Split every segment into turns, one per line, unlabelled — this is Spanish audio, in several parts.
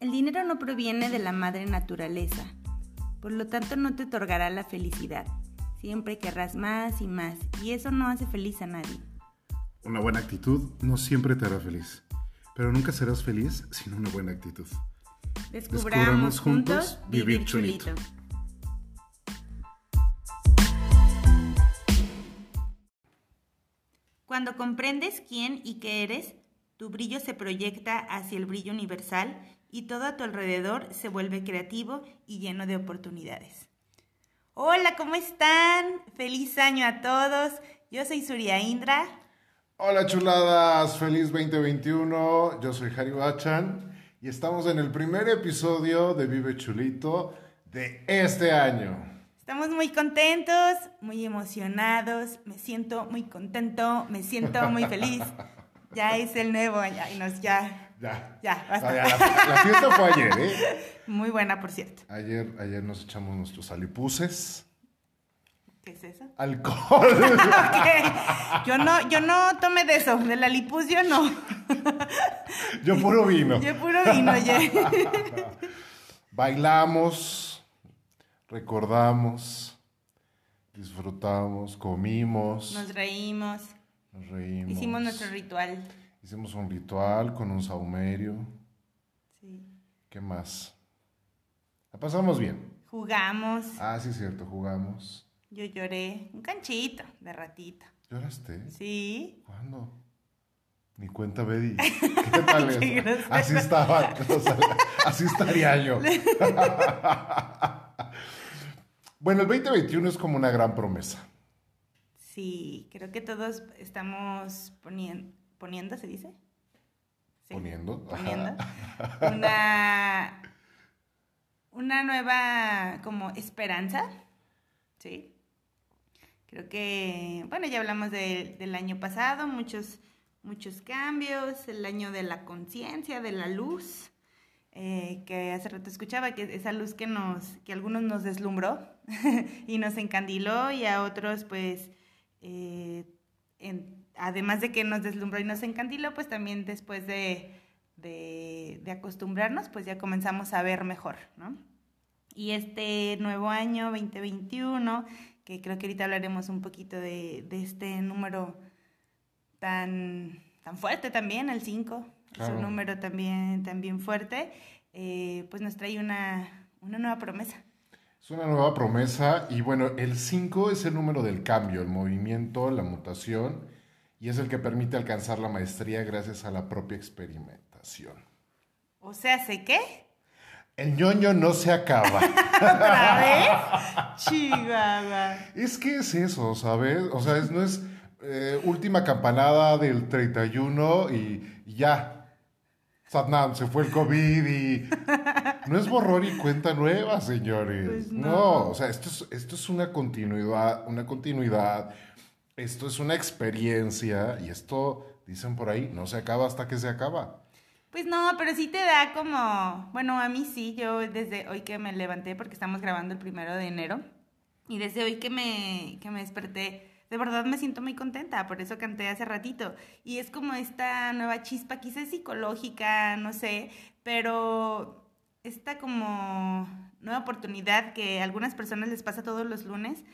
El dinero no proviene de la madre naturaleza, por lo tanto no te otorgará la felicidad. Siempre querrás más y más, y eso no hace feliz a nadie.
Una buena actitud no siempre te hará feliz, pero nunca serás feliz sin una buena actitud.
Descubramos, juntos vivir chulito. Cuando comprendes quién y qué eres, tu brillo se proyecta hacia el brillo universal y todo a tu alrededor se vuelve creativo y lleno de oportunidades. Hola, ¿cómo están? Feliz año a todos. Yo soy Surya Indra.
Hola chuladas, feliz 2021. Yo soy Harry Bachan y estamos en el primer episodio de Vive Chulito de este año.
Estamos muy contentos, muy emocionados. Me siento muy contento, me siento muy feliz. Ya es el nuevo año y nos ya
Ya.
ya basta.
La, la fiesta fue ayer, ¿eh?
Muy buena, por cierto.
Ayer, ayer nos echamos nuestros alipuses.
¿Qué es eso?
Alcohol.
Yo no, yo no tomé de eso, de la lipus yo no.
Yo puro vino.
Yo puro vino, oye.
Bailamos, recordamos, disfrutamos, comimos,
Nos reímos,
nos reímos.
hicimos nuestro ritual.
Hicimos un ritual con un saumerio.
Sí.
¿Qué más? La pasamos bien.
Jugamos,
Ah, sí, es cierto, jugamos.
yo lloré, un canchito de ratito.
¿Lloraste?
Sí.
¿Cuándo? Ni cuenta, Betty. ¿Qué tal
Qué
eso?
grosero.
Así estaba. o sea, así estaría yo. bueno, el 2021 es como una gran promesa.
Sí, creo que todos estamos poniendo, poniendo, ¿se dice? Sí.
Poniendo.
poniendo una, una nueva como esperanza, ¿sí? Creo que, bueno, ya hablamos de- del año pasado, muchos, muchos cambios, el año de la conciencia, de la luz, eh, que hace rato escuchaba, que esa luz que nos, que a algunos nos deslumbró y nos encandiló y a otros pues, eh, en- además de que nos deslumbró y nos encandiló, pues también después de, de, de acostumbrarnos, pues ya comenzamos a ver mejor, ¿no? Y este nuevo año 2021, que creo que ahorita hablaremos un poquito de, de este número tan, tan fuerte también, el 5, es
Claro.
un número también, también fuerte, eh, pues nos trae una, una nueva promesa.
Es una nueva promesa y bueno, el 5 es el número del cambio, el movimiento, la mutación y es el que permite alcanzar la maestría gracias a la propia experimentación.
O sea, ¿sé qué?
El ñoño no se acaba.
¿Otra vez? Chihuahua.
es que es eso, ¿sabes? O sea, es- no es eh, última campanada del 31 y, y ya. Satnam, se fue el COVID y... No es borrón y cuenta nueva, señores.
Pues
no.
no.
o sea, esto es, esto es una continuidad, una continuidad. Esto es una experiencia y esto, dicen por ahí, no se acaba hasta que se acaba.
Pues no, pero sí te da como, bueno, a mí sí, yo desde hoy que me levanté, porque estamos grabando el primero de enero, y desde hoy que me, que me desperté, de verdad me siento muy contenta, por eso canté hace ratito. Y es como esta nueva chispa, quizás psicológica, no sé, pero esta como nueva oportunidad que a algunas personas les pasa todos los lunes,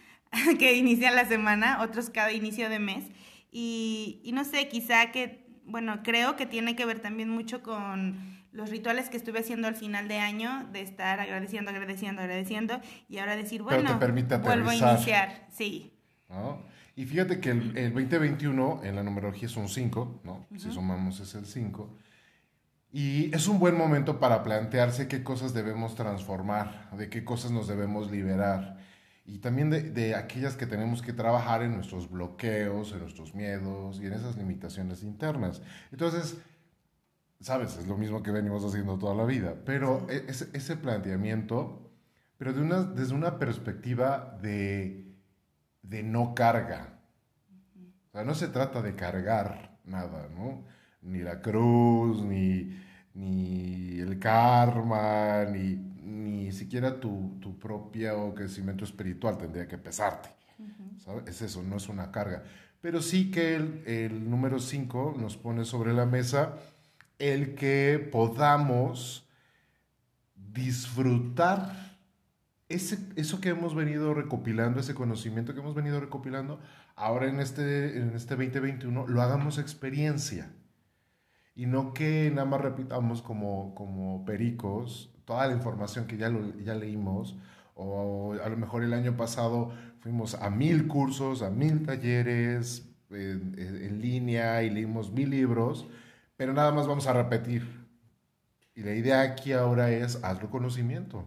que inician la semana, otros cada inicio de mes. Y, y no sé, quizá que, bueno, creo que tiene que ver también mucho con los rituales que estuve haciendo al final de año, de estar agradeciendo, agradeciendo, agradeciendo, y ahora decir, bueno, vuelvo a iniciar. Sí,
¿no? Y fíjate que el, el 2021 en la numerología es un 5, ¿no? Si sumamos es el 5. Y es un buen momento para plantearse qué cosas debemos transformar, de qué cosas nos debemos liberar. Y también de, de aquellas que tenemos que trabajar en nuestros bloqueos, en nuestros miedos y en esas limitaciones internas. Entonces, sabes, es lo mismo que venimos haciendo toda la vida, pero e- ese, ese planteamiento, pero de una, desde una perspectiva de, de no carga. O sea, no se trata de cargar nada, ¿no? Ni la cruz, ni, ni el karma, ni, ni siquiera tu, tu propio crecimiento espiritual tendría que pesarte. ¿sabes? Es eso, no es una carga. Pero sí que el, el número 5 nos pone sobre la mesa el que podamos disfrutar ese, eso que hemos venido recopilando, ese conocimiento que hemos venido recopilando, ahora en este, en este 2021 lo hagamos experiencia. Y no que nada más repitamos como, como pericos toda la información que ya, ya leímos, o a lo mejor el año pasado fuimos a mil cursos, a mil talleres en, en línea y leímos mil libros, pero nada más vamos a repetir. Y la idea aquí ahora es hazlo conocimiento.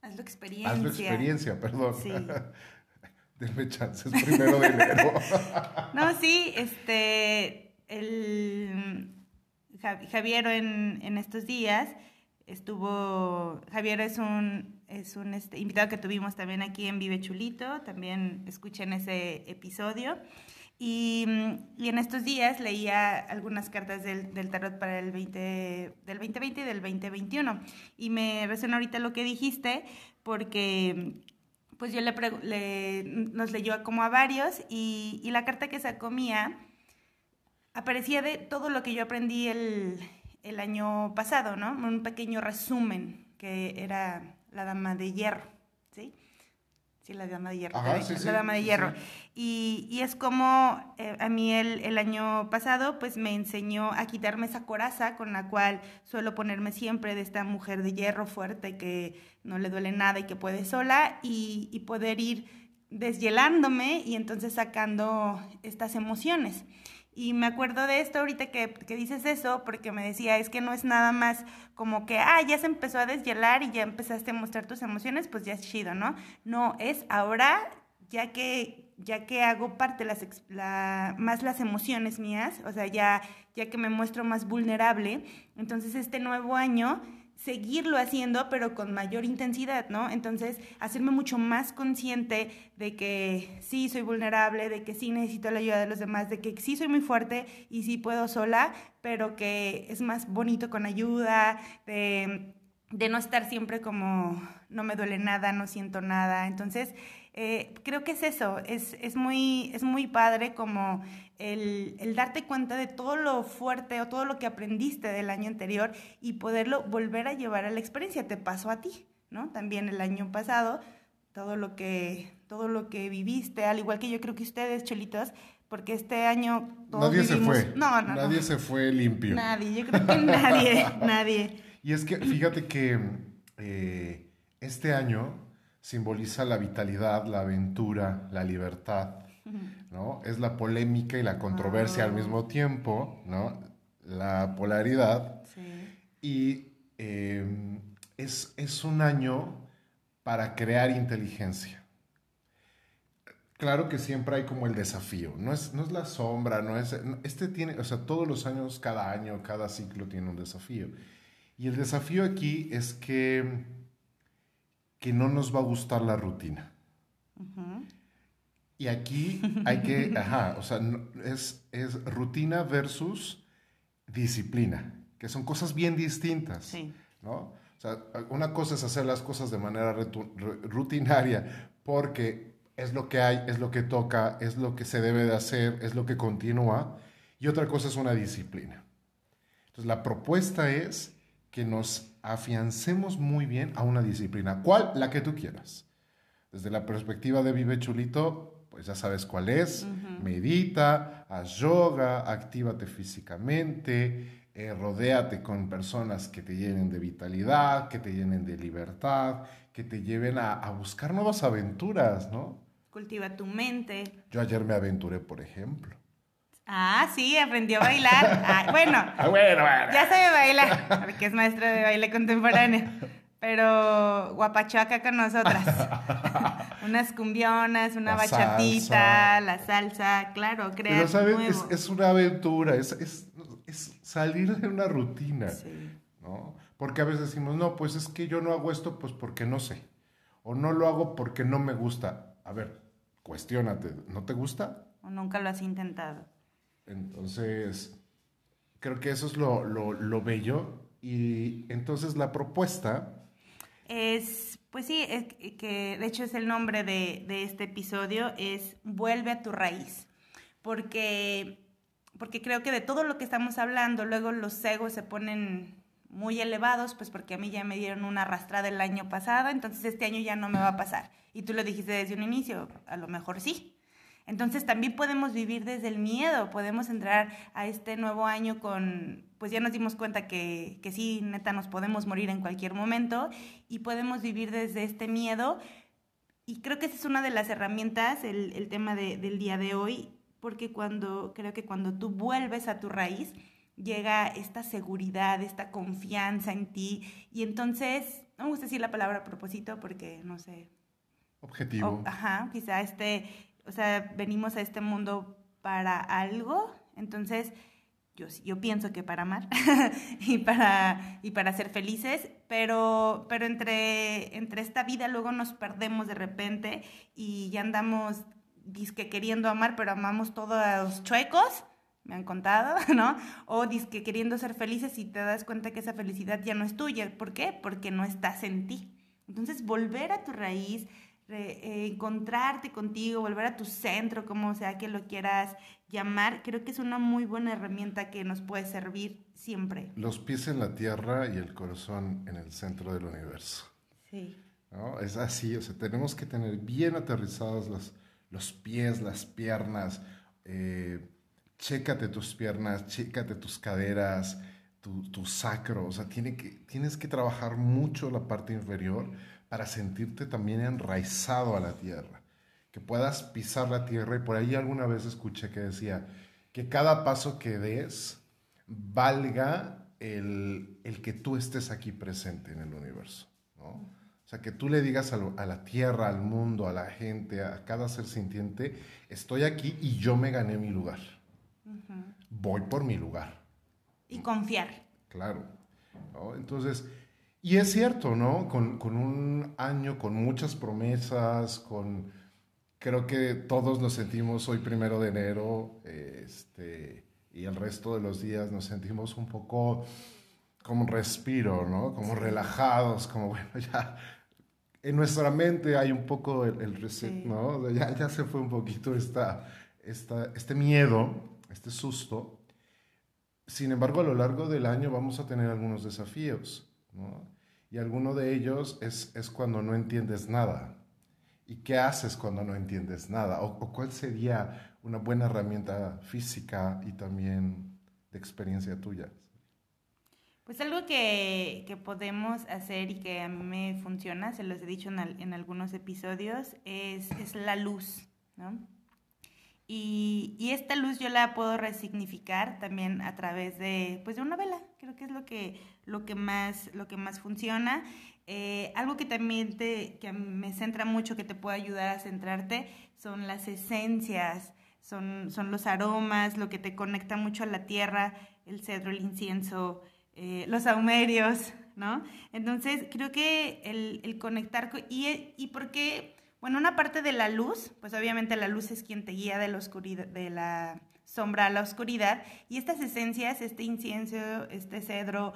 Hazlo experiencia.
Hazlo experiencia, perdón. Sí. Denme chances primero de enero.
no, sí, este, el Javier en, en estos días estuvo, Javier es un, es un este, invitado que tuvimos también aquí en Vive Chulito, también escuchen ese episodio. Y, y, en estos días leía algunas cartas del, del, tarot para el 20, del 2020 y del 2021. Y me resuena ahorita lo que dijiste, porque pues yo le, le nos leyó como a varios y, y, la carta que sacó mía aparecía de todo lo que yo aprendí el, el año pasado, ¿no? Un pequeño resumen que era la dama de hierro, ¿sí? Sí, la dama de hierro. la dama de hierro. Y, y, es como eh, a mí el, el, año pasado, pues me enseñó a quitarme esa coraza con la cual suelo ponerme siempre de esta mujer de hierro fuerte que no le duele nada y que puede sola y, y poder ir deshielándome y entonces sacando estas emociones. Y me acuerdo de esto ahorita que, que, dices eso, porque me decía, es que no es nada más como que, ah, ya se empezó a deshielar y ya empezaste a mostrar tus emociones, pues ya es chido, ¿no? No, es ahora, ya que, ya que hago parte las, la, más las emociones mías, o sea, ya, ya que me muestro más vulnerable, entonces este nuevo año seguirlo haciendo, pero con mayor intensidad, ¿no? Entonces, hacerme mucho más consciente de que sí soy vulnerable, de que sí necesito la ayuda de los demás, de que sí soy muy fuerte y sí puedo sola, pero que es más bonito con ayuda, de, de no estar siempre como no me duele nada, no siento nada. Entonces, eh, creo que es eso, es, es, muy, es muy padre como el, el, darte cuenta de todo lo fuerte o todo lo que aprendiste del año anterior y poderlo volver a llevar a la experiencia. Te pasó a ti, ¿no? También el año pasado, todo lo que, todo lo que viviste, al igual que yo creo que ustedes, chelitos, porque este año
todos Nadie se fue. No, no, Nadie se fue limpio.
Nadie, yo creo que nadie, nadie.
Y es que fíjate que eh, este año simboliza la vitalidad, la aventura, la libertad, ¿no? Es la polémica y la controversia al mismo tiempo, ¿no? La polaridad. Y em, es, es un año para crear inteligencia. Claro que siempre hay como el desafío, no es, no es la sombra, no es, este tiene, o sea, todos los años, cada año, cada ciclo tiene un desafío. Y el desafío aquí es que que no nos va a gustar la rutina. Y aquí hay que, ajá, o sea, es, es rutina versus disciplina, que son cosas bien distintas, sí. ¿no? O sea, una cosa es hacer las cosas de manera rutinaria porque es lo que hay, es lo que toca, es lo que se debe de hacer, es lo que continúa, y otra cosa es una disciplina. Entonces, la propuesta es que nos afiancemos muy bien a una disciplina. ¿Cuál? La que tú quieras. Desde la perspectiva de Vive Chulito, pues ya sabes cuál es. Medita, haz yoga, actívate físicamente, eh, rodéate con personas que te llenen de vitalidad, que te llenen de libertad, que te lleven a, a buscar nuevas aventuras, ¿no?
Cultiva tu mente.
Yo ayer me aventuré, por ejemplo.
Ah, sí, aprendió a bailar. Ah, bueno,
ah, bueno, bueno,
ya sabe bailar, porque es maestro de baile contemporáneo. Pero guapachó acá con nosotras. Unas cumbionas, una bachatita, la salsa, claro, crear
Pero, ¿sabes? Es, es, una aventura, es, es, es, salir de una rutina, sí. ¿no? Porque a veces decimos, no, pues es que yo no hago esto pues porque no sé. O no lo hago porque no me gusta. A ver, cuestiónate, ¿no te gusta?
O nunca lo has intentado.
Entonces, creo que eso es lo, lo, bello. Y entonces la propuesta...
Es, pues sí, es que de hecho es el nombre de, de este episodio, es Vuelve a tu raíz. Porque, porque creo que de todo lo que estamos hablando, luego los egos se ponen muy elevados, pues porque a mí ya me dieron una arrastrada el año pasado, entonces este año ya no me va a pasar. Y tú lo dijiste desde un inicio, a lo mejor sí. Entonces también podemos vivir desde el miedo, podemos entrar a este nuevo año con, pues ya nos dimos cuenta que, que sí, neta, nos podemos morir en cualquier momento y podemos vivir desde este miedo. Y creo que esa es una de las herramientas, el, el tema de, del día de hoy, porque cuando, creo que cuando tú vuelves a tu raíz, llega esta seguridad, esta confianza en ti. Y entonces, no me gusta decir la palabra propósito porque, no sé.
Objetivo.
ajá, quizá este, o sea, venimos a este mundo para algo. Entonces, yo, yo pienso que para amar y, para, y para ser felices, pero, pero entre, entre esta vida luego nos perdemos de repente y ya andamos disque queriendo amar, pero amamos todos chuecos me han contado, ¿no? O que queriendo ser felices y te das cuenta que esa felicidad ya no es tuya. ¿Por qué? Porque no estás en ti. Entonces, volver a tu raíz, encontrarte contigo, volver a tu centro, como sea que lo quieras llamar, creo que es una muy buena herramienta que nos puede servir siempre.
Los pies en la tierra y el corazón en el centro del universo.
Sí.
¿No? Es así, o sea, tenemos que tener bien aterrizados los, los pies, las piernas, eh, chécate tus piernas, chécate tus caderas, tu, sacro, o sea, tiene que, tienes que trabajar mucho la parte inferior para sentirte también enraizado a la tierra, que puedas pisar la tierra y por ahí alguna vez escuché que decía que cada paso que des valga el, que tú estés aquí presente en el universo, ¿no? O sea, que tú le digas a, a, la tierra, al mundo, a la gente, a cada ser sintiente, estoy aquí y yo me gané mi lugar voy por mi lugar.
Y confiar.
Claro. Entonces, y es cierto, ¿no? Con, con, un año, con muchas promesas, con... Creo que todos nos sentimos hoy primero de enero, este, y el resto de los días nos sentimos un poco como un respiro, ¿no? Como relajados, como, bueno, ya en nuestra mente hay un poco el, reset, ¿no? Ya, ya, se fue un poquito esta, esta, este miedo este susto. Sin embargo, a lo largo del año vamos a tener algunos desafíos, Y alguno de ellos es, es cuando no entiendes nada. ¿Y qué haces cuando no entiendes nada? ¿O, cuál sería una buena herramienta física y también de experiencia tuya?
Pues algo que, que, podemos hacer y que a mí me funciona, se los he dicho en, en algunos episodios, es, es la luz, ¿no? Y, esta luz yo la puedo resignificar también a través de, pues de una vela. Creo que es lo que, lo que, más, lo que más funciona. Eh, algo que también te, que me centra mucho, que te puede ayudar a centrarte, son las esencias, son, son los aromas, lo que te conecta mucho a la tierra, el cedro, el incienso, eh, los aumerios, ¿no? Entonces, creo que el, conectar, y, y por qué bueno, una parte de la luz, pues obviamente la luz es quien te guía de la oscuridad, de la sombra a la oscuridad, y estas esencias, este incienso, este cedro,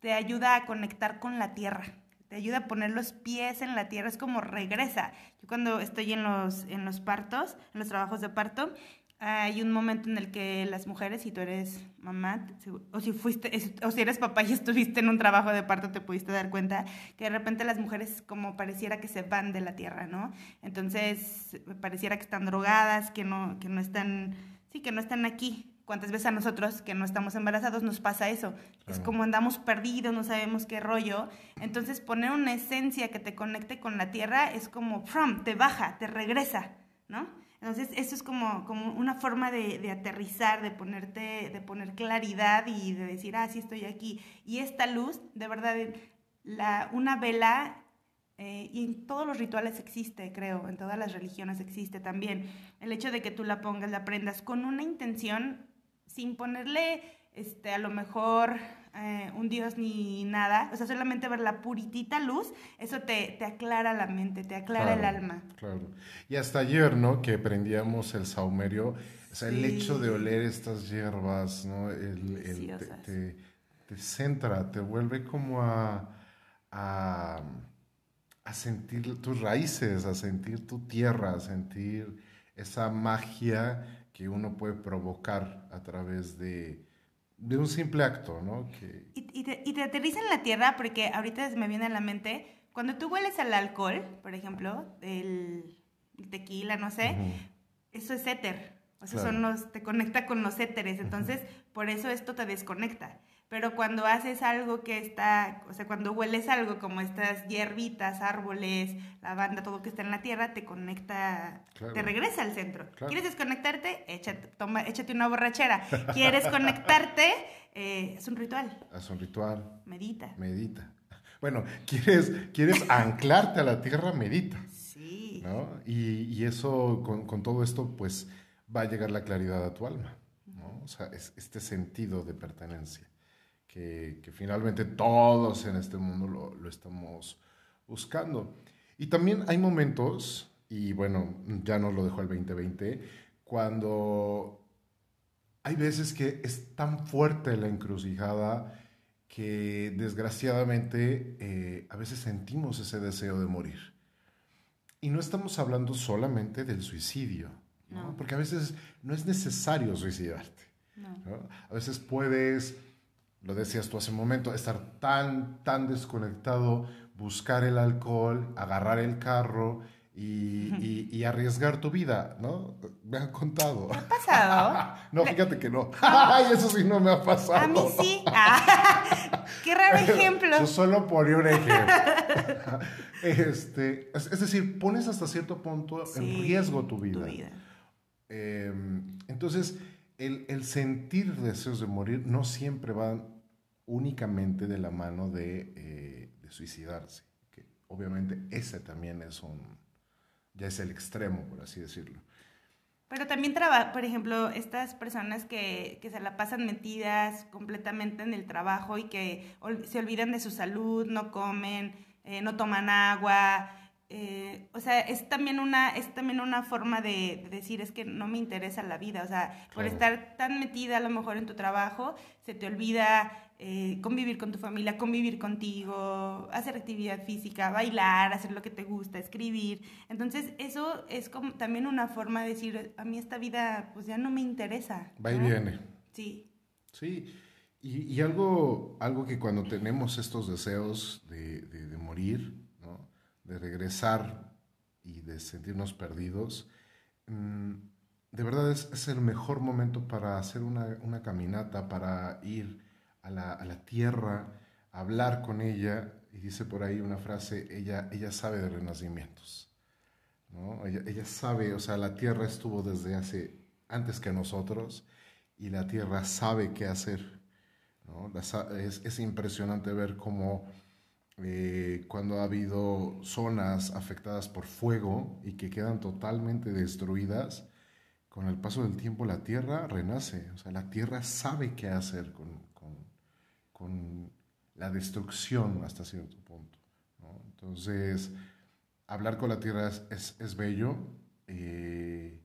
te ayuda a conectar con la tierra, te ayuda a poner los pies en la tierra, es como regresa. Yo cuando estoy en los, en los partos, en los trabajos de parto, hay un momento en el que las mujeres, si tú eres mamá, o si fuiste, o si eres papá y estuviste en un trabajo de parto, te pudiste dar cuenta que de repente las mujeres como pareciera que se van de la tierra, ¿no? Entonces, pareciera que están drogadas, que no, que no están, sí, que no están aquí. ¿Cuántas veces a nosotros que no estamos embarazados nos pasa eso? Es como andamos perdidos, no sabemos qué rollo. Entonces, poner una esencia que te conecte con la tierra es como, from, te baja, te regresa, ¿no? Entonces, eso es como, como una forma de, de, aterrizar, de ponerte, de poner claridad y de decir, ah, sí estoy aquí. Y esta luz, de verdad, la, una vela, eh, y en todos los rituales existe, creo, en todas las religiones existe también, el hecho de que tú la pongas, la prendas con una intención, sin ponerle, este, a lo mejor eh, un dios ni nada, o sea, solamente ver la puritita luz, eso te, te aclara la mente, te aclara el alma.
Claro. Y hasta ayer, ¿no? Que prendíamos el saumerio, o sea, el hecho de oler estas hierbas, ¿no? El, el te, te, centra, te vuelve como a, a, a sentir tus raíces, a sentir tu tierra, a sentir esa magia que uno puede provocar a través de de un simple acto, ¿no?
Que... Y, te, y, te, aterriza en la tierra porque ahorita me viene a la mente, cuando tú hueles al alcohol, por ejemplo, el, tequila, no sé, eso es éter. O sea, son los, te conecta con los éteres. Entonces, por eso esto te desconecta. Pero cuando haces algo que está, o sea, cuando hueles algo como estas hierbitas, árboles, lavanda, todo que está en la tierra, te conecta, te regresa al centro. ¿Quieres desconectarte? Échate, toma, échate una borrachera. ¿Quieres conectarte? Eh, es un ritual.
Es un ritual.
Medita.
Medita. Bueno, ¿quieres, quieres anclarte a la tierra? Medita.
Sí.
¿no? Y, y eso, con, con, todo esto, pues va a llegar la claridad a tu alma. ¿no? O sea, es este sentido de pertenencia que, finalmente todos en este mundo lo, lo, estamos buscando. Y también hay momentos, y bueno, ya nos lo dejó el 2020, cuando hay veces que es tan fuerte la encrucijada que desgraciadamente eh, a veces sentimos ese deseo de morir. Y no estamos hablando solamente del suicidio, ¿no? porque a veces no es necesario suicidarte. ¿no? A veces puedes lo decías tú hace un momento, estar tan, tan desconectado, buscar el alcohol, agarrar el carro y, y, arriesgar tu vida, ¿no? Me han contado.
¿Me ha pasado?
no, fíjate que no. Ay, eso sí no me ha pasado.
A mí sí. Qué raro ejemplo.
Yo solo ponía un ejemplo. este, es, decir, pones hasta cierto punto en riesgo tu vida. Tu vida. Em, entonces, el, el, sentir deseos de morir no siempre va únicamente de la mano de, eh, de, suicidarse. Que obviamente ese también es un, ya es el extremo, por así decirlo.
Pero también trabaja, por ejemplo, estas personas que, que, se la pasan metidas completamente en el trabajo y que se olvidan de su salud, no comen, eh, no toman agua, eh, o sea, es también una, es también una forma de, decir, es que no me interesa la vida, o sea, por estar tan metida a lo mejor en tu trabajo, se te olvida eh, convivir con tu familia, convivir contigo, hacer actividad física, bailar, hacer lo que te gusta, escribir. Entonces, eso es como también una forma de decir, a mí esta vida pues ya no me interesa.
Va y viene.
Sí.
Sí. Y, y, algo, algo que cuando tenemos estos deseos de, de, morir, ¿no? de regresar y de sentirnos perdidos, mm, de verdad es, es, el mejor momento para hacer una, una caminata, para ir a la, tierra, hablar con ella, y dice por ahí una frase, ella, ella sabe de renacimientos. ¿no? Ella, sabe, o sea, la tierra estuvo desde hace, antes que nosotros, y la tierra sabe qué hacer. ¿no? es, impresionante ver cómo eh, cuando ha habido zonas afectadas por fuego y que quedan totalmente destruidas, con el paso del tiempo la tierra renace, o sea, la tierra sabe qué hacer con, con la destrucción hasta cierto punto. Entonces, hablar con la tierra es, es, bello. Eh,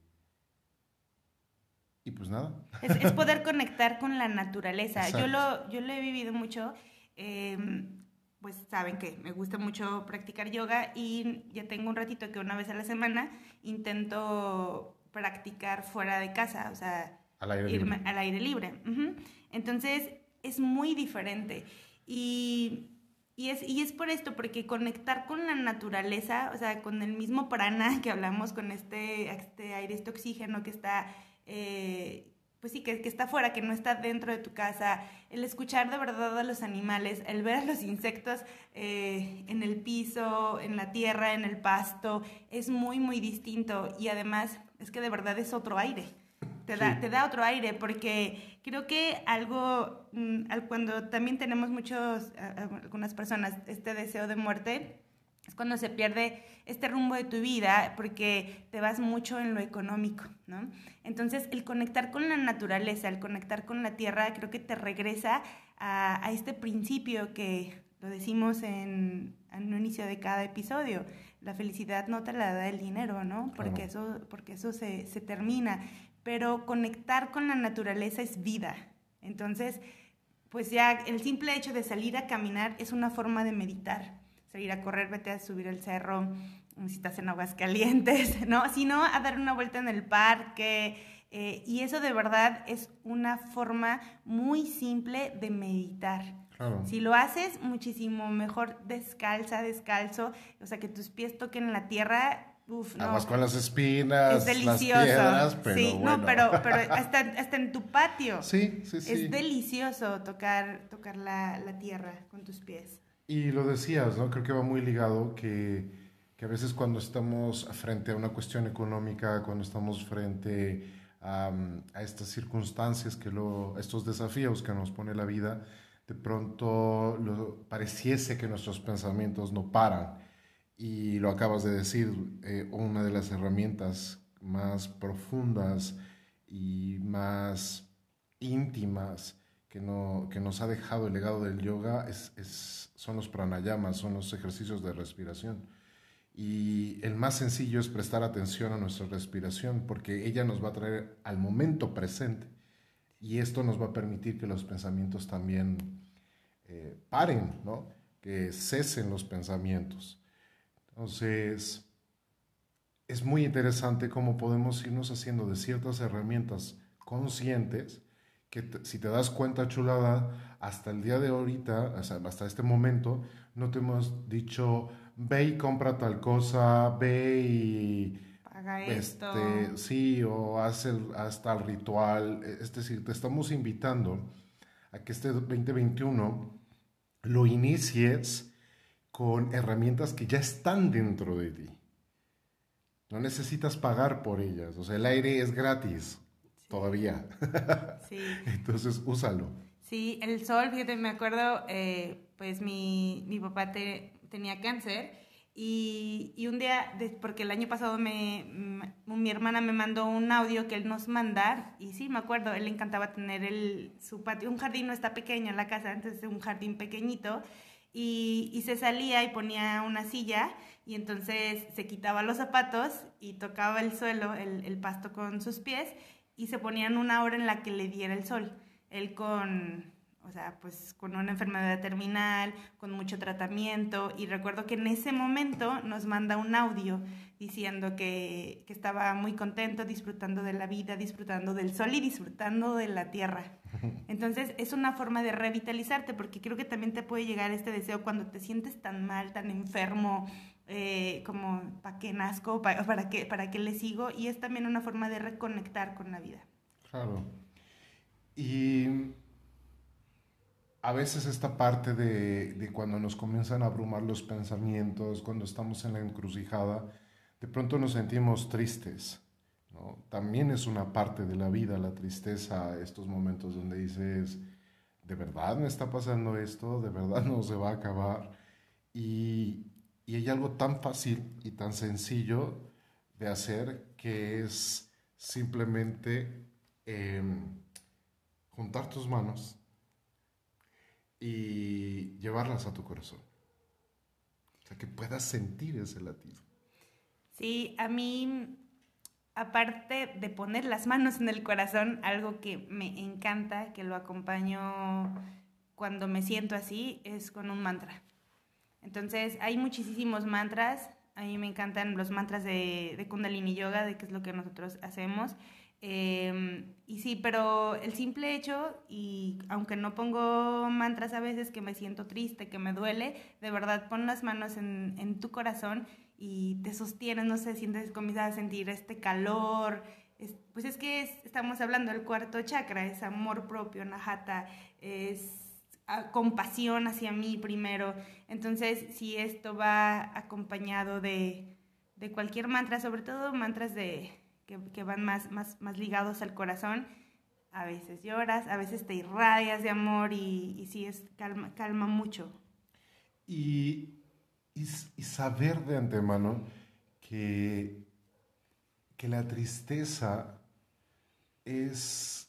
y pues nada.
Es, poder conectar con la naturaleza. Yo lo, yo lo he vivido mucho. Em, pues saben que me gusta mucho practicar yoga y ya tengo un ratito que una vez a la semana intento practicar fuera de casa, o sea,
al aire
irme libre. Al aire libre. Entonces, es muy diferente. Y, y, es, y es por esto, porque conectar con la naturaleza, o sea, con el mismo prana que hablamos, con este, este aire, este oxígeno que está... Eh, pues sí, que, que, está fuera, que no está dentro de tu casa, el escuchar de verdad a los animales, el ver a los insectos eh, en el piso, en la tierra, en el pasto, es muy, muy distinto y además es que de verdad es otro aire te da, te da otro aire, porque creo que algo, mm, cuando también tenemos muchos, algunas personas, este deseo de muerte, es cuando se pierde este rumbo de tu vida porque te vas mucho en lo económico, ¿no? Entonces, el conectar con la naturaleza, el conectar con la tierra, creo que te regresa a, a este principio que lo decimos en, en un inicio de cada episodio. La felicidad no te la da el dinero, ¿no? Porque eso, porque eso se, se termina pero conectar con la naturaleza es vida. Entonces, pues ya el simple hecho de salir a caminar es una forma de meditar. Salir a correr, vete a subir el cerro, si estás en aguas calientes, ¿no? Sino a dar una vuelta en el parque, Eh, y eso de verdad es una forma muy simple de meditar. Si lo haces muchísimo mejor descalza, descalzo, o sea, que tus pies toquen la tierra, Uf, no.
con las espinas, es delicioso. las piedras, pero
Sí, no, pero, pero hasta, hasta, en tu patio.
Sí, sí, sí.
Es delicioso tocar, tocar la, la, tierra con tus pies.
Y lo decías, ¿no? Creo que va muy ligado que, que, a veces cuando estamos frente a una cuestión económica, cuando estamos frente a, a estas circunstancias, que lo, estos desafíos que nos pone la vida, de pronto lo, pareciese que nuestros pensamientos no paran y lo acabas de decir, eh, una de las herramientas más profundas y más íntimas que, no, que nos ha dejado el legado del yoga es, es, son los pranayamas, son los ejercicios de respiración. Y el más sencillo es prestar atención a nuestra respiración porque ella nos va a traer al momento presente y esto nos va a permitir que los pensamientos también eh, paren, ¿no? que cesen los pensamientos. Entonces, es muy interesante cómo podemos irnos haciendo de ciertas herramientas conscientes que si te das cuenta, chulada, hasta el día de ahorita, hasta este momento, no te hemos dicho, ve y compra tal cosa, ve y...
Esto.
Este, sí, o haz, el, haz tal ritual. Es decir, te estamos invitando a que este 2021 lo inicies con herramientas que ya están dentro de ti. No necesitas pagar por ellas. O sea, el aire es gratis todavía. Sí. Entonces, úsalo.
Sí, el sol, fíjate, me acuerdo, eh, pues mi, mi papá tenía cáncer y, y, un día, porque el año pasado me, mi hermana me mandó un audio que él nos mandar y sí, me acuerdo, él le encantaba tener el, su patio, un jardín no está pequeño en la casa, entonces un jardín pequeñito y, se salía y ponía una silla y entonces se quitaba los zapatos y tocaba el suelo, el, el pasto con sus pies y se ponían una hora en la que le diera el sol. Él con, o sea, pues con una enfermedad terminal, con mucho tratamiento y recuerdo que en ese momento nos manda un audio diciendo que, que estaba muy contento, disfrutando de la vida, disfrutando del sol y disfrutando de la tierra. Entonces es una forma de revitalizarte porque creo que también te puede llegar este deseo cuando te sientes tan mal, tan enfermo, eh, como ¿para qué nazco? ¿Para, qué, ¿Para qué le sigo? Y es también una forma de reconectar con la vida.
Claro. Y a veces esta parte de, cuando nos comienzan a abrumar los pensamientos, cuando estamos en la encrucijada, de pronto nos sentimos tristes. También es una parte de la vida la tristeza, estos momentos donde dices, ¿de verdad me está pasando esto? ¿De verdad no se va a acabar? Y, y hay algo tan fácil y tan sencillo de hacer que es simplemente em, juntar tus manos y llevarlas a tu corazón. O sea, que puedas sentir ese latido.
Sí, a mí aparte de poner las manos en el corazón, algo que me encanta, que lo acompaño cuando me siento así, es con un mantra. Entonces, hay muchísimos mantras. A mí me encantan los mantras de, de Kundalini Yoga, de que es lo que nosotros hacemos. Em, y sí, pero el simple hecho, y aunque no pongo mantras a veces que me siento triste, que me duele, de verdad pon las manos en, en tu corazón y te sostienes, no sé, sientes, comienzas a sentir este calor. pues es que estamos hablando del cuarto chakra, es amor propio, najata, es ah, compasión hacia mí primero. Entonces, si esto va acompañado de, de cualquier mantra, sobre todo mantras de, que, van más, más, más ligados al corazón, a veces lloras, a veces te irradias de amor y, y sí, es, calma, calma mucho.
Y y, saber de antemano que, que la tristeza es,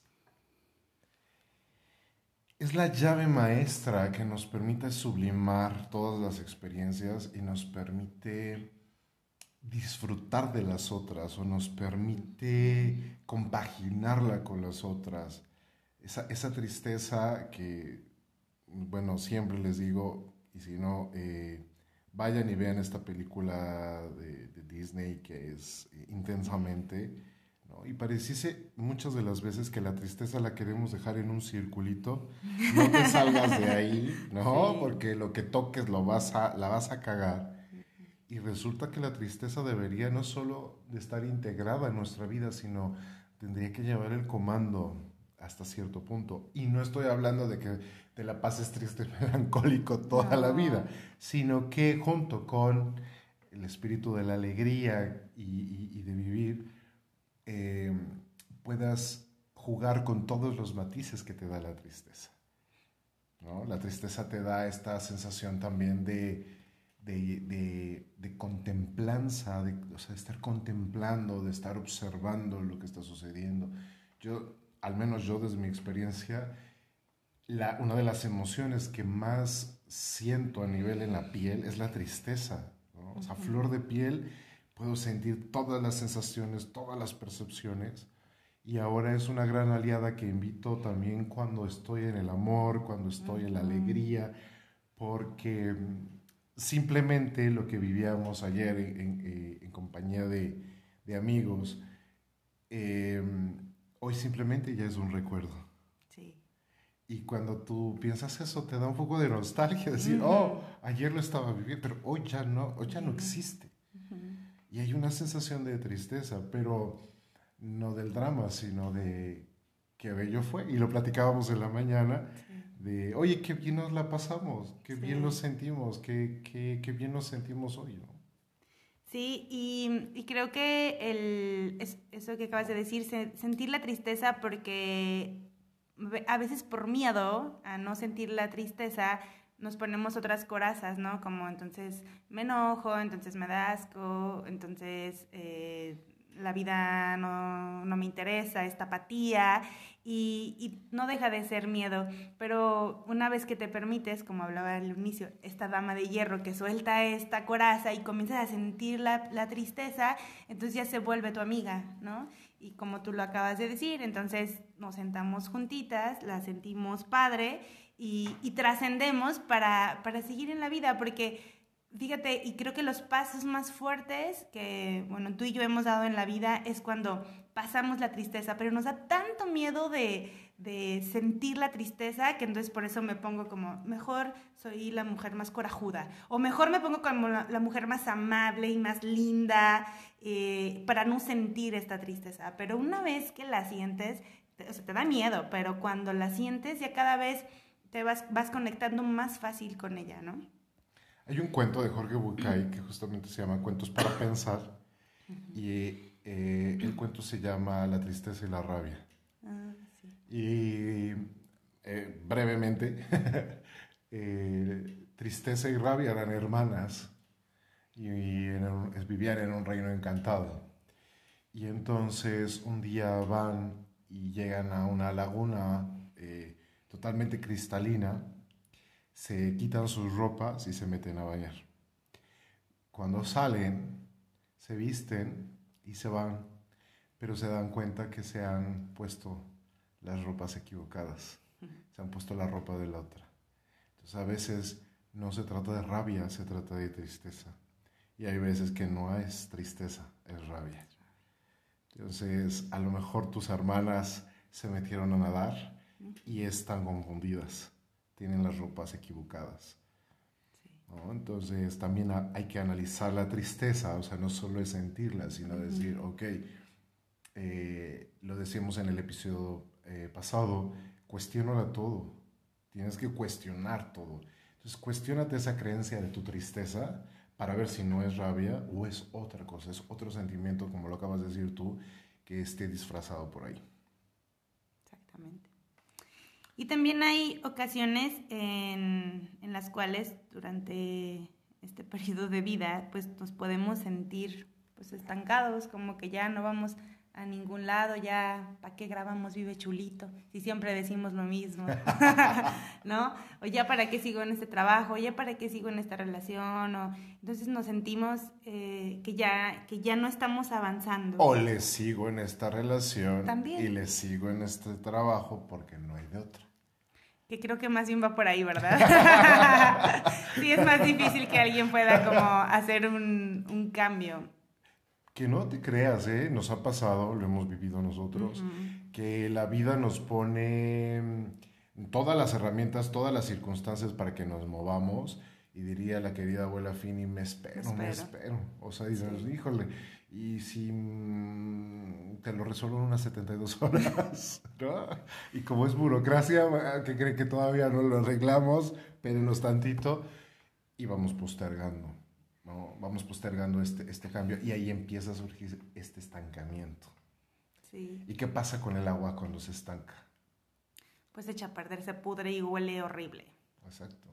es la llave maestra que nos permite sublimar todas las experiencias y nos permite disfrutar de las otras o nos permite compaginarla con las otras. Esa, esa tristeza que, bueno, siempre les digo, y si no, eh, vayan y vean esta película de, Disney que es intensamente Y pareciese muchas de las veces que la tristeza la queremos dejar en un circulito, no te salgas de ahí, ¿no? Porque lo que toques lo vas a, la vas a cagar. Y resulta que la tristeza debería no solo de estar integrada en nuestra vida, sino tendría que llevar el comando hasta cierto punto. Y no estoy hablando de que te la pases triste, melancólico toda la vida, sino que junto con el espíritu de la alegría y, de vivir, eh, puedas jugar con todos los matices que te da la tristeza. ¿no? La tristeza te da esta sensación también de, de, de, contemplanza, de o sea, estar contemplando, de estar observando lo que está sucediendo. Yo, al menos yo desde mi experiencia, la, una de las emociones que más siento a nivel en la piel es la tristeza. O sea, flor de piel, puedo sentir todas las sensaciones, todas las percepciones. Y ahora es una gran aliada que invito también cuando estoy en el amor, cuando estoy en la alegría, porque simplemente lo que vivíamos ayer en, eh, compañía de, amigos, em, hoy simplemente ya es un recuerdo. Y cuando tú piensas eso, te da un poco de nostalgia, decir, oh, ayer lo estaba viviendo, pero hoy ya no, hoy ya no existe. Y hay una sensación de tristeza, pero no del drama, sino de qué bello fue. Y lo platicábamos en la mañana, de, oye, qué bien nos la pasamos, qué bien lo sentimos, qué, qué, qué, bien nos sentimos hoy, ¿no?
Sí, y, y creo que el, eso que acabas de decir, sentir la tristeza porque a veces por miedo a no sentir la tristeza, nos ponemos otras corazas, ¿no? Como entonces me enojo, entonces me da asco, entonces eh, la vida no, no, me interesa, esta apatía y, no deja de ser miedo. Pero una vez que te permites, como hablaba al inicio, esta dama de hierro que suelta esta coraza y comienzas a sentir la, la tristeza, entonces ya se vuelve tu amiga, ¿no? y como tú lo acabas de decir, entonces nos sentamos juntitas, la sentimos padre y, y trascendemos para, para seguir en la vida, porque fíjate, y creo que los pasos más fuertes que, bueno, tú y yo hemos dado en la vida es cuando pasamos la tristeza, pero nos da tanto miedo de, de sentir la tristeza, que entonces por eso me pongo como, mejor soy la mujer más corajuda, o mejor me pongo como la, mujer más amable y más linda, eh, para no sentir esta tristeza. Pero una vez que la sientes, te, o sea, te da miedo, pero cuando la sientes ya cada vez te vas, vas conectando más fácil con ella, ¿no?
Hay un cuento de Jorge Bucay que justamente se llama Cuentos para Pensar, y eh, cuento se llama La tristeza y la rabia. Ah. Y eh, brevemente, eh, tristeza y rabia eran hermanas y, vivían en un reino encantado. Y entonces un día van y llegan a una laguna eh, totalmente cristalina, se quitan sus ropas y se meten a bañar. Cuando salen, se visten y se van, pero se dan cuenta que se han puesto las ropas equivocadas. Se han puesto la ropa de la otra. Entonces a veces no se trata de rabia, se trata de tristeza. Y hay veces que no es tristeza, es rabia. Entonces a lo mejor tus hermanas se metieron a nadar y están confundidas, tienen las ropas equivocadas. Entonces también hay que analizar la tristeza, o sea, no solo es sentirla, sino decir, ok, eh, lo decimos en el episodio eh, pasado, cuestiona todo. Tienes que cuestionar todo. Entonces, cuestionate esa creencia de tu tristeza para ver si no es rabia o es otra cosa, es otro sentimiento, como lo acabas de decir tú, que esté disfrazado por ahí.
Exactamente. Y también hay ocasiones en, en las cuales durante este periodo de vida, pues nos podemos sentir pues estancados, como que ya no vamos a ningún lado, ya, ¿para qué grabamos Vive Chulito? Si siempre decimos lo mismo, ¿no? O ya, ¿para qué sigo en este trabajo? O ya, ¿para qué sigo en esta relación? O, entonces nos sentimos eh, que, ya, que ya no estamos avanzando.
O le sigo en esta relación y le sigo en este trabajo porque no hay de otra.
Que creo que más bien va por ahí, ¿verdad? sí, es más difícil que alguien pueda como hacer un, un cambio
que no te creas, ¿eh? Nos ha pasado, lo hemos vivido nosotros, que la vida nos pone mm, todas las herramientas, todas las circunstancias para que nos movamos. Y diría la querida abuela Fini, me espero, me espero. O sea, dices, híjole, y si mm, te lo resuelvo en unas 72 horas, ¿no? Y como es burocracia, que creen que todavía no lo arreglamos, espérenos tantito y vamos postergando. Vamos postergando este, este cambio y ahí empieza a surgir este estancamiento. Sí. ¿Y qué pasa con el agua cuando se estanca?
Pues echa a perder, se pudre y huele horrible.
Exacto.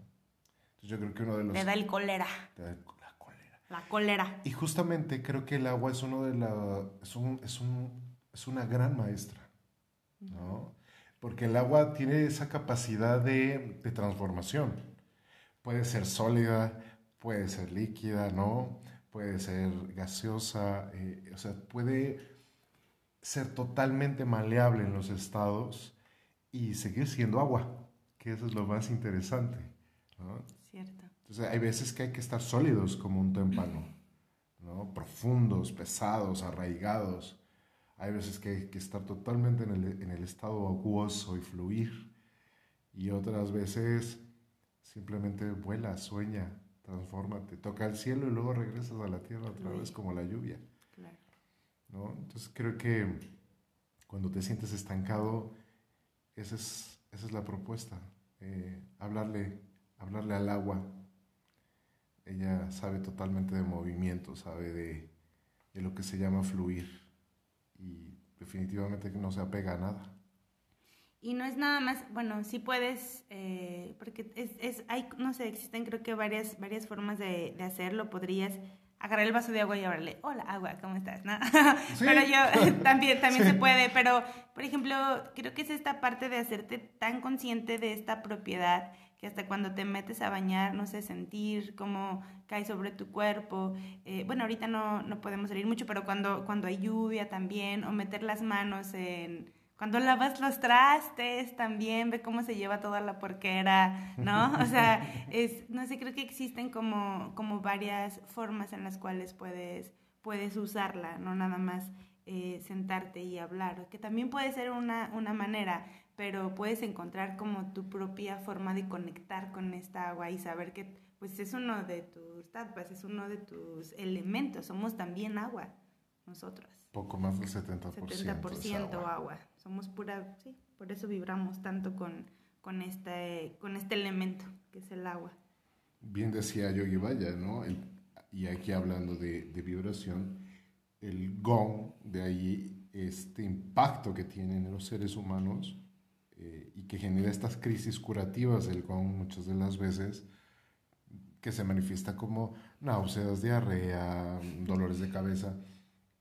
Entonces yo creo que uno de los...
Te da el cólera.
Te da la cólera.
La cólera.
Y justamente creo que el agua es uno de la... Es, un, es, un, es una gran maestra, ¿no? Porque el agua tiene esa capacidad de, de transformación. Puede ser sólida, puede ser líquida, ¿no? Puede ser gaseosa, eh, o sea, puede ser totalmente maleable en los estados y seguir siendo agua, que eso es lo más interesante, ¿no?
Cierto.
Entonces hay veces que hay que estar sólidos como un témpano, ¿no? Profundos, pesados, arraigados. Hay veces que hay que estar totalmente en el, en el estado aguoso y fluir. Y otras veces simplemente vuela, sueña, transfórmate, toca el cielo y luego regresas a la tierra otra vez como la lluvia. Claro. ¿no? Entonces creo que cuando te sientes estancado, esa es, esa es la propuesta, eh, hablarle, hablarle al agua. Ella sabe totalmente de movimiento, sabe de, de lo que se llama fluir y definitivamente que no se apega a nada.
Y no es nada más, bueno, sí puedes, eh, porque es, es, hay, no sé, existen creo que varias, varias formas de, de hacerlo. Podrías agarrar el vaso de agua y hablarle, hola agua, ¿cómo estás? ¿No? pero yo también, también se puede, pero por ejemplo, creo que es esta parte de hacerte tan consciente de esta propiedad que hasta cuando te metes a bañar, no sé, sentir cómo cae sobre tu cuerpo. Eh, bueno, ahorita no, no podemos salir mucho, pero cuando, cuando hay lluvia también, o meter las manos en cuando lavas los trastes también, ve cómo se lleva toda la porquera, ¿no? O sea, es, no sé, creo que existen como, como varias formas en las cuales puedes, puedes usarla, no nada más eh, sentarte y hablar, que también puede ser una, una manera, pero puedes encontrar como tu propia forma de conectar con esta agua y saber que pues es uno de tus tapas, es uno de tus elementos, somos también agua, nosotros.
Poco más del 70%.
70% agua. agua somos pura, sí, por eso vibramos tanto con, con, este, con este elemento que es el agua.
Bien decía Yogi Vaya, ¿no? y aquí hablando de, de, vibración, el gong, de ahí este impacto que tienen en los seres humanos eh, y que genera estas crisis curativas del gong muchas de las veces, que se manifiesta como náuseas, diarrea, dolores de cabeza.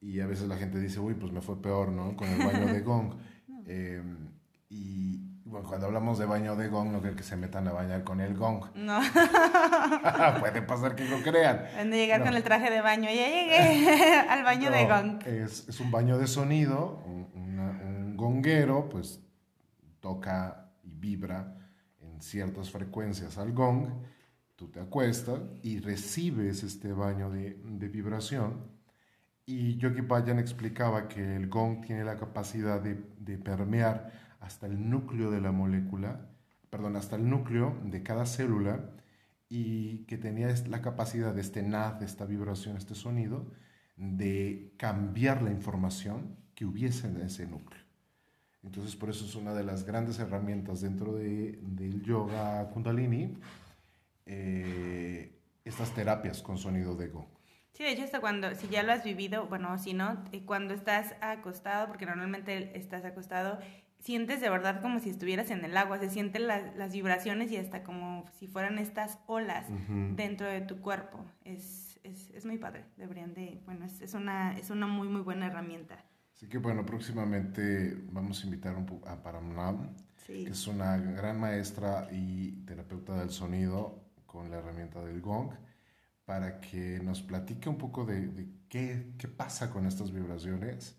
Y a veces la gente dice, uy, pues me fue peor, ¿no? Con el baño de gong. Em, y bueno, cuando hablamos de baño de gong, no creo que se metan a bañar con el gong. No. Puede pasar que lo crean.
Van a llegar con el traje de baño. Ya llegué al baño de gong.
Es, es, un baño de sonido. Un, un gonguero, pues toca y vibra en ciertas frecuencias al gong. Tú te acuestas y recibes este baño de, de vibración y Yogi Bayan explicaba que el gong tiene la capacidad de, de, permear hasta el núcleo de la molécula, perdón, hasta el núcleo de cada célula y que tenía la capacidad de este nad, de esta vibración, este sonido, de cambiar la información que hubiese en ese núcleo. Entonces, por eso es una de las grandes herramientas dentro de, del yoga kundalini, eh, estas terapias con sonido de gong.
Sí, de hecho, hasta cuando, si ya lo has vivido, bueno, si no, eh, cuando estás acostado, porque normalmente estás acostado, sientes de verdad como si estuvieras en el agua, se sienten las vibraciones y hasta como si fueran estas olas dentro de tu cuerpo. Es, es, es, muy padre, deberían de, bueno, es, es, una, es una muy, muy buena herramienta.
Así que bueno, próximamente vamos a invitar un a Paramnam, que es una gran maestra y terapeuta del sonido con la herramienta del gong para que nos platique un poco de, qué, qué, pasa con estas vibraciones.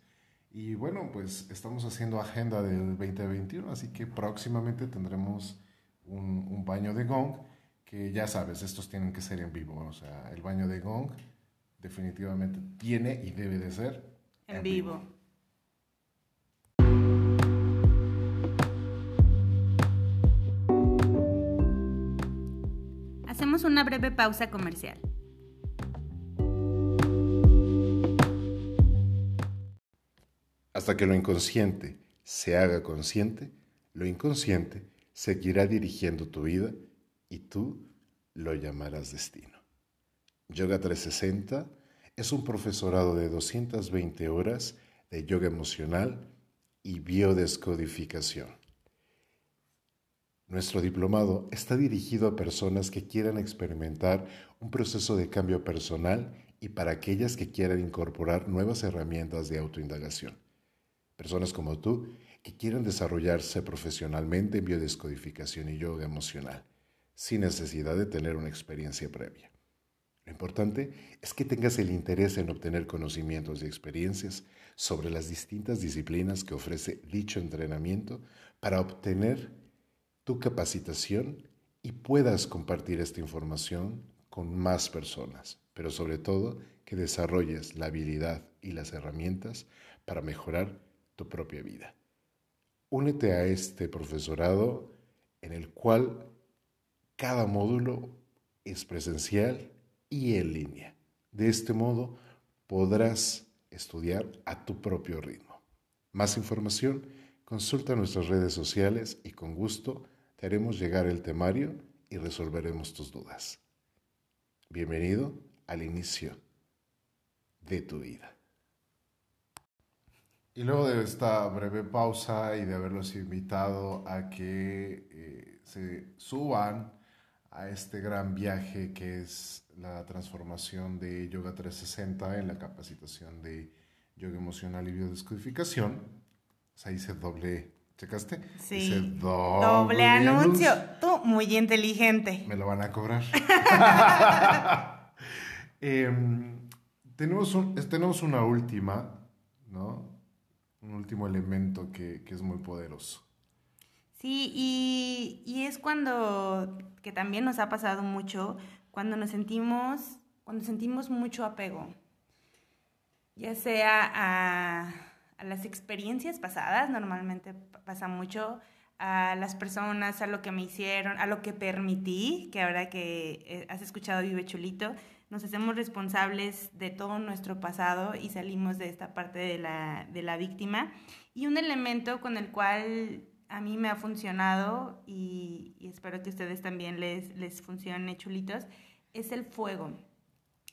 Y bueno, pues estamos haciendo agenda del 2021, así que próximamente tendremos un, un, baño de gong, que ya sabes, estos tienen que ser en vivo, o sea, el baño de gong definitivamente tiene y debe de ser
en, vivo. Hacemos una breve pausa comercial.
Hasta que lo inconsciente se haga consciente, lo inconsciente seguirá dirigiendo tu vida y tú lo llamarás destino. Yoga 360 es un profesorado de 220 horas de yoga emocional y biodescodificación. Nuestro diplomado está dirigido a personas que quieran experimentar un proceso de cambio personal y para aquellas que quieran incorporar nuevas herramientas de autoindagación. Personas como tú que quieran desarrollarse profesionalmente en biodescodificación y yoga emocional, sin necesidad de tener una experiencia previa. Lo importante es que tengas el interés en obtener conocimientos y experiencias sobre las distintas disciplinas que ofrece dicho entrenamiento para obtener tu capacitación y puedas compartir esta información con más personas, pero sobre todo que desarrolles la habilidad y las herramientas para mejorar tu propia vida. Únete a este profesorado en el cual cada módulo es presencial y en línea. De este modo podrás estudiar a tu propio ritmo. Más información, consulta nuestras redes sociales y con gusto te haremos llegar el temario y resolveremos tus dudas. Bienvenido al inicio de tu vida. Y luego de esta breve pausa y de haberlos invitado a que eh, se suban a este gran viaje que es la transformación de Yoga 360 en la capacitación de Yoga Emocional y Biodescodificación. O sea, hice doble, ¿checaste?
Sí.
Hice
doble, doble anuncio. Tú, muy inteligente.
Me lo van a cobrar. Em, tenemos, un, tenemos una última, ¿no? Un último elemento que, es muy poderoso.
Sí, y, y, es cuando, que también nos ha pasado mucho, cuando nos sentimos, cuando sentimos mucho apego, ya sea a, a las experiencias pasadas, normalmente pasa mucho, a las personas, a lo que me hicieron, a lo que permití, que ahora que eh, has escuchado Vive Chulito, nos hacemos responsables de todo nuestro pasado y salimos de esta parte de la, de la víctima. Y un elemento con el cual a mí me ha funcionado y, espero que a ustedes también les, les funcione chulitos, es el fuego.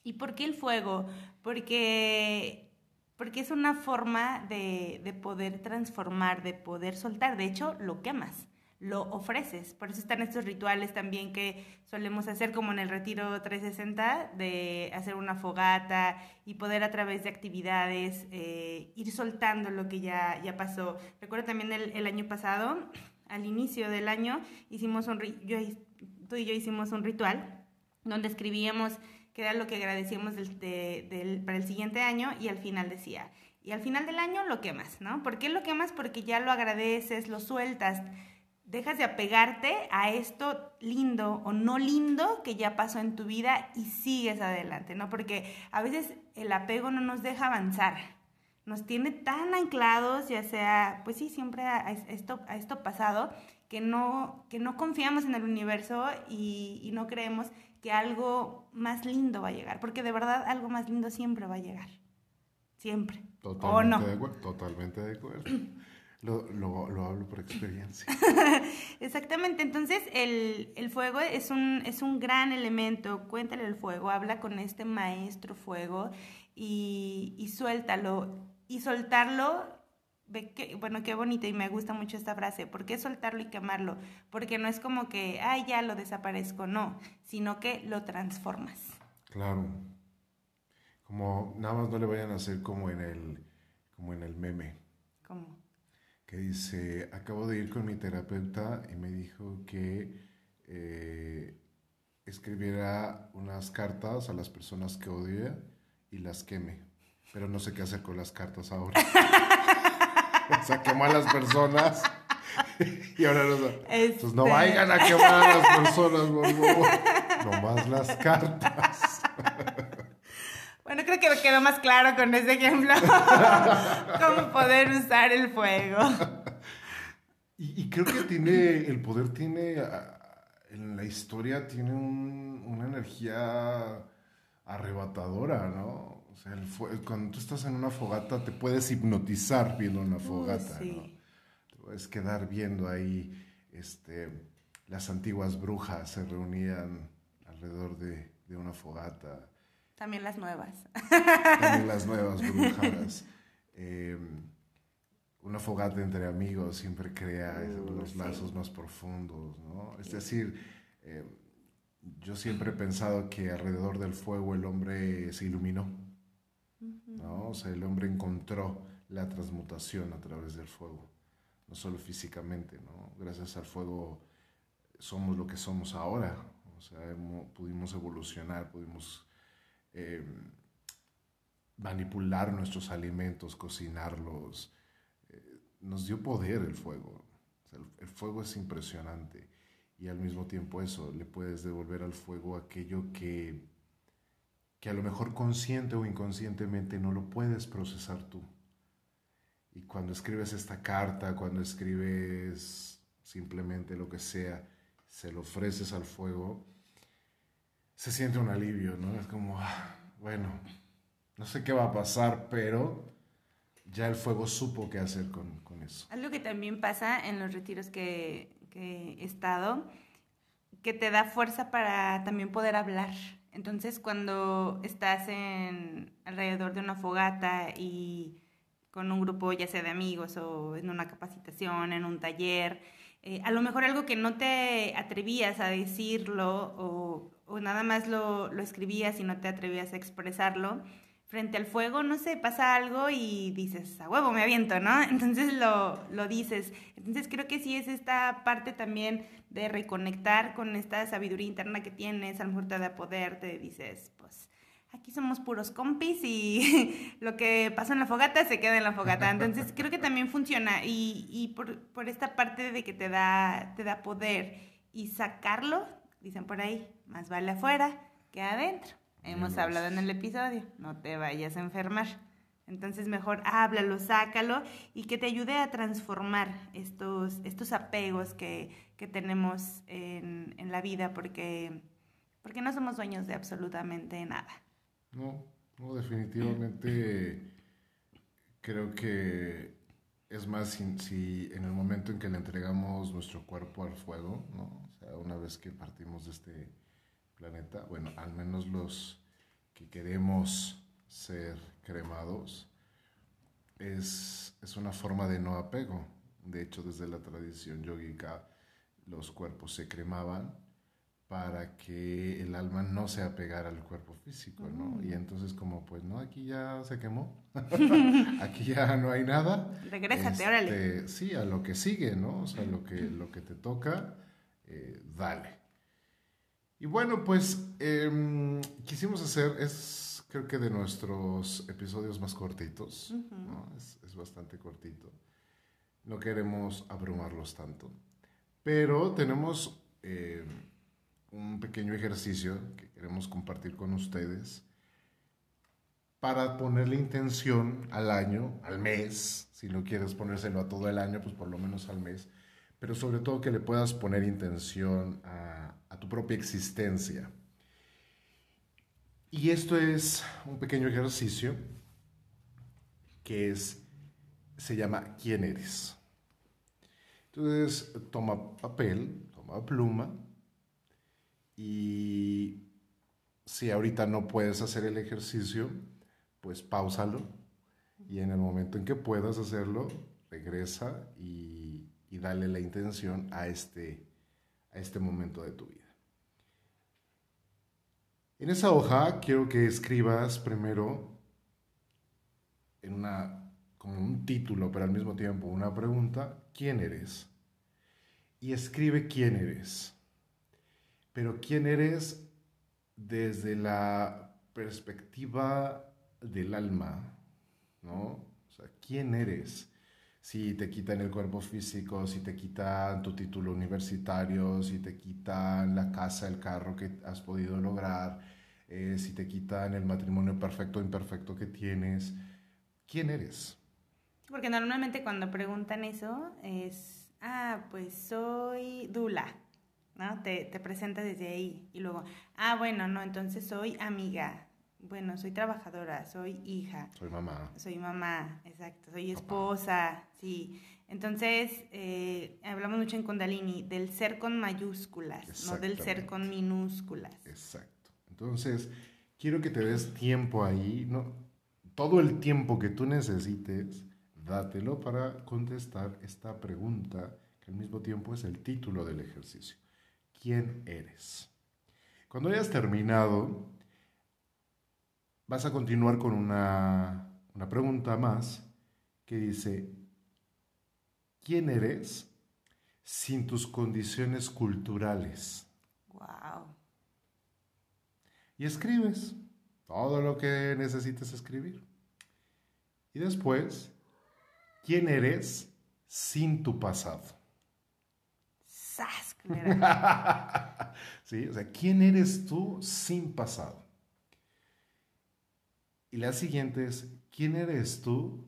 ¿Y por qué el fuego? Porque, porque es una forma de, de poder transformar, de poder soltar. De hecho, lo quemas lo ofreces. Por eso están estos rituales también que solemos hacer como en el retiro 360, de hacer una fogata y poder a través de actividades eh, ir soltando lo que ya, ya pasó. Recuerdo también el, año pasado, al inicio del año, hicimos un, yo, tú y yo hicimos un ritual donde escribíamos qué era lo que agradecíamos para el siguiente año y al final decía, y al final del año lo quemas, ¿no? ¿Por qué lo quemas? Porque ya lo agradeces, lo sueltas dejas de apegarte a esto lindo o no lindo que ya pasó en tu vida y sigues adelante, ¿no? Porque a veces el apego no nos deja avanzar, nos tiene tan anclados, ya sea, pues sí, siempre a esto, a esto pasado, que no, que no confiamos en el universo y, y no creemos que algo más lindo va a llegar, porque de verdad algo más lindo siempre va a llegar, siempre.
Totalmente ¿O no? de totalmente de acuerdo. Lo, lo, hablo por experiencia.
Exactamente, entonces el, el, fuego es un, es un gran elemento, cuéntale el fuego, habla con este maestro fuego y, y suéltalo. Y soltarlo, que, bueno, qué bonito y me gusta mucho esta frase, ¿por qué soltarlo y quemarlo? Porque no es como que, ay, ya lo desaparezco, no, sino que lo transformas.
Claro, como nada más no le vayan a hacer como en el, como en el meme.
¿Cómo?
Que dice, acabo de ir con mi terapeuta y me dijo que eh, escribiera unas cartas a las personas que odia y las queme, pero no sé qué hacer con las cartas ahora. o sea, quemó a las personas y ahora no Pues no este. vayan a quemar a las personas, por favor. Nomás las cartas.
Bueno, creo que quedó más claro con ese ejemplo cómo poder usar el fuego.
Y, creo que tiene, el poder tiene, en la historia tiene una energía arrebatadora, ¿no? O sea, el cuando tú estás en una fogata te puedes hipnotizar viendo una fogata, ¿no? Te puedes quedar viendo ahí, este, las antiguas brujas se reunían alrededor de, de una fogata.
También las nuevas.
También las nuevas brujas. Eh, una fogata entre amigos siempre crea uh, los lazos más profundos, ¿no? Es decir, eh, yo siempre he pensado que alrededor del fuego el hombre se iluminó, ¿no? O sea, el hombre encontró la transmutación a través del fuego, no solo físicamente, ¿no? Gracias al fuego somos lo que somos ahora, o sea, pudimos evolucionar, pudimos eh, manipular nuestros alimentos, cocinarlos, nos dio poder el fuego. el, fuego es impresionante y al mismo tiempo eso, le puedes devolver al fuego aquello que, que a lo mejor consciente o inconscientemente no lo puedes procesar tú. Y cuando escribes esta carta, cuando escribes simplemente lo que sea, se lo ofreces al fuego, se siente un alivio, ¿no? Es como, ah, bueno, no sé qué va a pasar, pero ya el fuego supo qué hacer con, con eso.
Algo que también pasa en los retiros que, que he estado, que te da fuerza para también poder hablar. Entonces, cuando estás en alrededor de una fogata y con un grupo, ya sea de amigos o en una capacitación, en un taller, eh, a lo mejor algo que no te atrevías a decirlo o, o nada más lo, lo, escribías y no te atrevías a expresarlo, frente al fuego, no sé, pasa algo y dices, a huevo, me aviento, ¿no? Entonces lo, lo dices. Entonces creo que sí es esta parte también de reconectar con esta sabiduría interna que tienes, a lo mejor te poder, te dices, pues aquí somos puros compis y lo que pasa en la fogata se queda en la fogata. Entonces creo que también funciona y, y por, por, esta parte de que te da, te da poder y sacarlo, dicen por ahí, más vale afuera que adentro. Hemos hablado en el episodio, no te vayas a enfermar. Entonces mejor háblalo, sácalo y que te ayude a transformar estos, estos apegos que, que tenemos en, en, la vida porque, porque no somos dueños de absolutamente nada.
No, no definitivamente creo que es más si, si, en el momento en que le entregamos nuestro cuerpo al fuego, ¿no? o sea, una vez que partimos de este planeta, bueno, al menos los que queremos ser cremados, es, es una forma de no apego. De hecho, desde la tradición yogica, los cuerpos se cremaban para que el alma no se apegara al cuerpo físico, ¿no? Mm. Y entonces como, pues, no, aquí ya se quemó, aquí ya no hay nada.
Regrésate, órale.
Este, sí, a lo que sigue, ¿no? O sea, lo que, lo que te toca, eh, dale. Y bueno, pues em, quisimos hacer, es creo que de nuestros episodios más cortitos, es, bastante cortito. No queremos abrumarlos tanto, pero tenemos em, un pequeño ejercicio que queremos compartir con ustedes para ponerle intención al año, al mes, si no quieres ponérselo a todo el año, pues por lo menos al mes, pero sobre todo que le puedas poner intención a tu propia existencia. Y esto es un pequeño ejercicio que es, se llama ¿Quién eres? Entonces, toma papel, toma pluma y si ahorita no puedes hacer el ejercicio, pues pausalo y en el momento en que puedas hacerlo, regresa y, y dale la intención a este, a este momento de tu vida. En esa hoja quiero que escribas primero en una como un título, pero al mismo tiempo una pregunta, ¿quién eres? Y escribe quién eres. Pero quién eres desde la perspectiva del alma, ¿no? O sea, ¿quién eres? Si te quitan el cuerpo físico, si te quitan tu título universitario, si te quitan la casa, el carro que has podido lograr, eh, si te quitan el matrimonio perfecto o imperfecto que tienes. ¿Quién eres?
Porque normalmente cuando preguntan eso es, ah, pues soy Dula, ¿no? Te, te presentas desde ahí y luego, ah, bueno, no, entonces soy amiga, bueno, soy trabajadora, soy hija.
Soy mamá.
Soy mamá, exacto, soy esposa, sí. Entonces, eh, hablamos mucho en Kundalini del ser con mayúsculas, no del ser con minúsculas.
Exacto. Entonces, quiero que te des tiempo ahí, ¿no? todo el tiempo que tú necesites, dátelo para contestar esta pregunta, que al mismo tiempo es el título del ejercicio. ¿Quién eres? Cuando hayas terminado, vas a continuar con una, una pregunta más que dice, ¿quién eres sin tus condiciones culturales?
Wow.
Y escribes todo lo que necesites escribir. Y después, ¿quién eres sin tu pasado?
¡Sas!
sí, o sea, ¿quién eres tú sin pasado? Y la siguiente es, ¿quién eres tú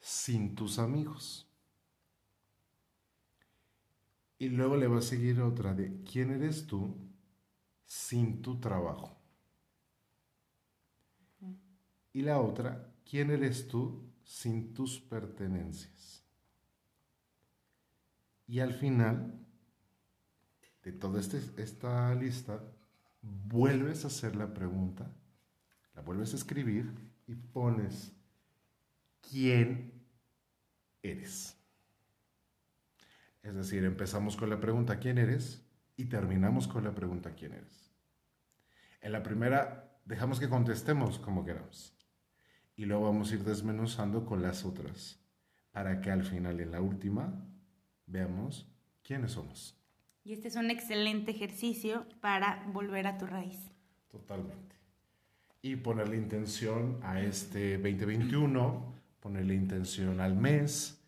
sin tus amigos? Y luego le va a seguir otra de, ¿quién eres tú sin tu trabajo? Y la otra, ¿quién eres tú sin tus pertenencias? Y al final de toda este, esta lista, vuelves a hacer la pregunta, la vuelves a escribir y pones quién eres. Es decir, empezamos con la pregunta ¿quién eres? y terminamos con la pregunta ¿quién eres? En la primera dejamos que contestemos como queramos y luego vamos a ir desmenuzando con las otras para que al final en la última veamos quiénes somos.
Y este es un excelente ejercicio para volver a tu raíz.
Totalmente. Y ponerle intención a este 2021, ponerle intención al mes,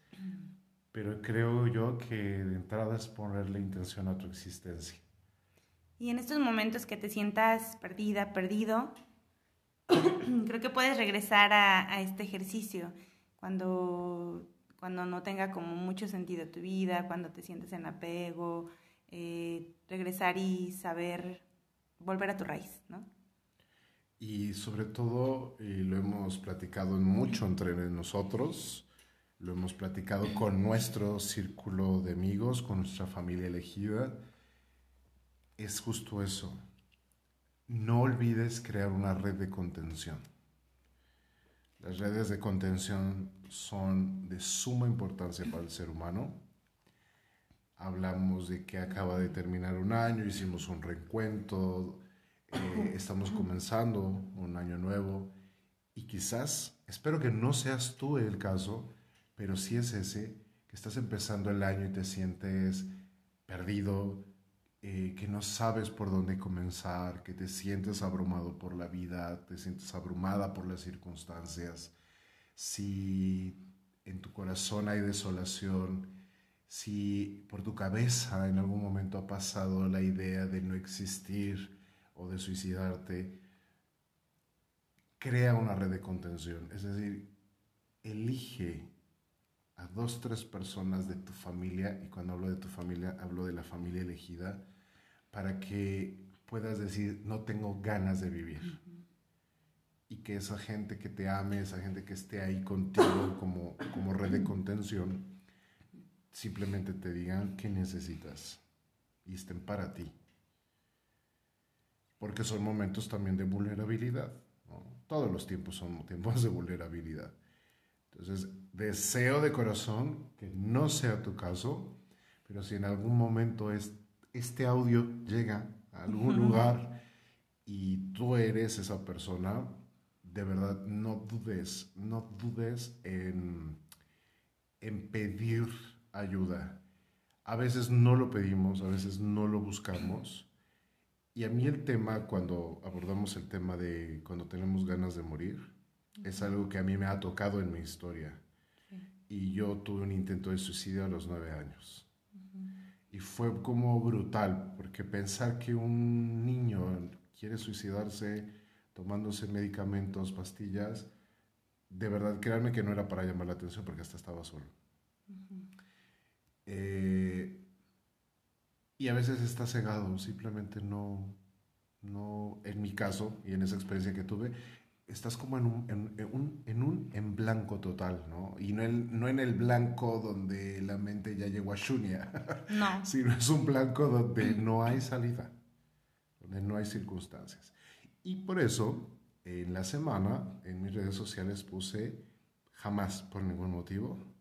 pero creo yo que de entrada es ponerle intención a tu existencia.
Y en estos momentos que te sientas perdida, perdido, creo que puedes regresar a, este ejercicio cuando, cuando no tenga como mucho sentido tu vida, cuando te sientes en apego, eh, regresar y saber volver a tu raíz, ¿no?
Y sobre todo, y lo hemos platicado mucho entre nosotros, lo hemos platicado con nuestro círculo de amigos, con nuestra familia elegida, es justo eso no olvides crear una red de contención. Las redes de contención son de suma importancia para el ser humano. Hablamos de que acaba de terminar un año, hicimos un reencuentro, eh, estamos comenzando un año nuevo y quizás, espero que no seas tú el caso, pero si es ese, que estás empezando el año y te sientes perdido, eh, que no sabes por dónde comenzar, que te sientes abrumado por la vida, te sientes abrumada por las circunstancias, si en tu corazón hay desolación, si por tu cabeza en algún momento ha pasado la idea de no existir o de suicidarte, crea una red de contención, es decir, elige a dos, tres personas de tu familia, y cuando hablo de tu familia, hablo de la familia elegida, para que puedas decir, no tengo ganas de vivir. Y que esa gente que te ame, esa gente que esté ahí contigo como, como red de contención, simplemente te digan qué necesitas y estén para ti. Porque son momentos también de vulnerabilidad. Todos los tiempos son tiempos de vulnerabilidad. Entonces, deseo de corazón que no sea tu caso, pero si en algún momento es este audio llega a algún lugar y tú eres esa persona, de verdad no dudes, no dudes en, en pedir ayuda. A veces no lo pedimos, a veces no lo buscamos. Y a mí el tema, cuando abordamos el tema de cuando tenemos ganas de morir, es algo que a mí me ha tocado en mi historia. Y yo tuve un intento de suicidio a los nueve años. Y fue como brutal, porque pensar que un niño quiere suicidarse tomándose medicamentos, pastillas, de verdad, créanme que no era para llamar la atención porque hasta estaba solo. Eh, y a veces está cegado, simplemente no, no, en mi caso y en esa experiencia que tuve, estás como en un en, un, en, blanco total, ¿no? Y no, no en el blanco donde la mente ya llegó a Shunya, no. sino es un blanco donde no hay salida, donde no hay circunstancias. Y por eso, en la semana, en mis redes sociales puse, jamás, por ningún motivo,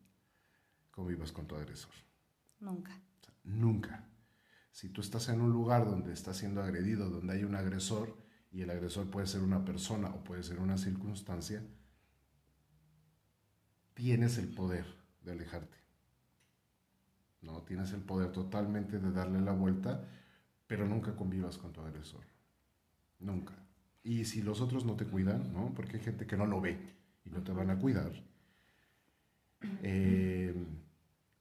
convivas con tu agresor.
Nunca.
nunca. Si tú estás en un lugar donde estás siendo agredido, donde hay un agresor, y el agresor puede ser una persona o puede ser una circunstancia, tienes el poder de alejarte. No, tienes el poder totalmente de darle la vuelta, pero nunca convivas con tu agresor. Nunca. Y si los otros no te cuidan, ¿no? Porque hay gente que no lo ve y no te van a cuidar. Eh,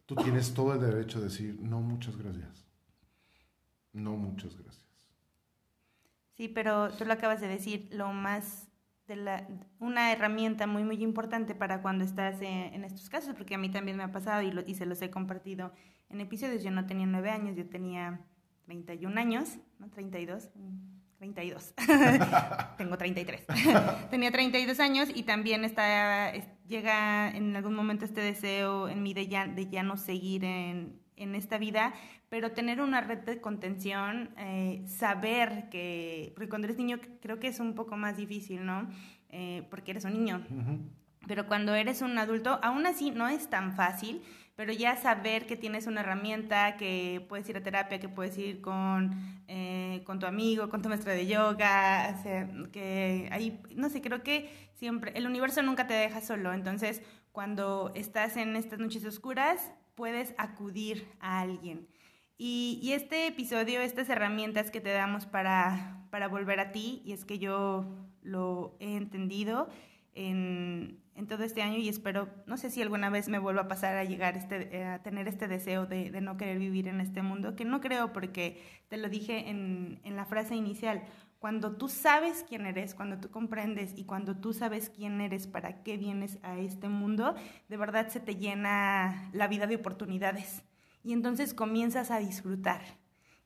tú tienes todo el derecho de decir, no, muchas gracias. No, muchas gracias.
Sí, pero tú lo acabas de decir, lo más de la, una herramienta muy, muy importante para cuando estás en, estos casos, porque a mí también me ha pasado y, lo, y se los he compartido en episodios. Yo no tenía nueve años, yo tenía 31 años, ¿no? 32. 32. Tengo 33. Tenía 32 años y también está, llega en algún momento este deseo en mí de ya, de ya no seguir en, en esta vida, pero tener una red de contención, eh, saber que, porque cuando eres niño creo que es un poco más difícil, ¿no? Eh, porque eres un niño. Pero cuando eres un adulto, aún así no es tan fácil, pero ya saber que tienes una herramienta, que puedes ir a terapia, que puedes ir con, eh, con tu amigo, con tu maestra de yoga, que ahí, no sé, creo que siempre, el universo nunca te deja solo, entonces cuando estás en estas noches oscuras, puedes acudir a alguien. Y, este episodio, estas herramientas que te damos para, para, volver a ti, y es que yo lo he entendido en, en, todo este año y espero, no sé si alguna vez me vuelva a pasar a llegar este, eh, a tener este deseo de, de, no querer vivir en este mundo, que no creo porque te lo dije en, en la frase inicial, cuando tú sabes quién eres, cuando tú comprendes y cuando tú sabes quién eres, para qué vienes a este mundo, de verdad se te llena la vida de oportunidades. Y entonces comienzas a disfrutar.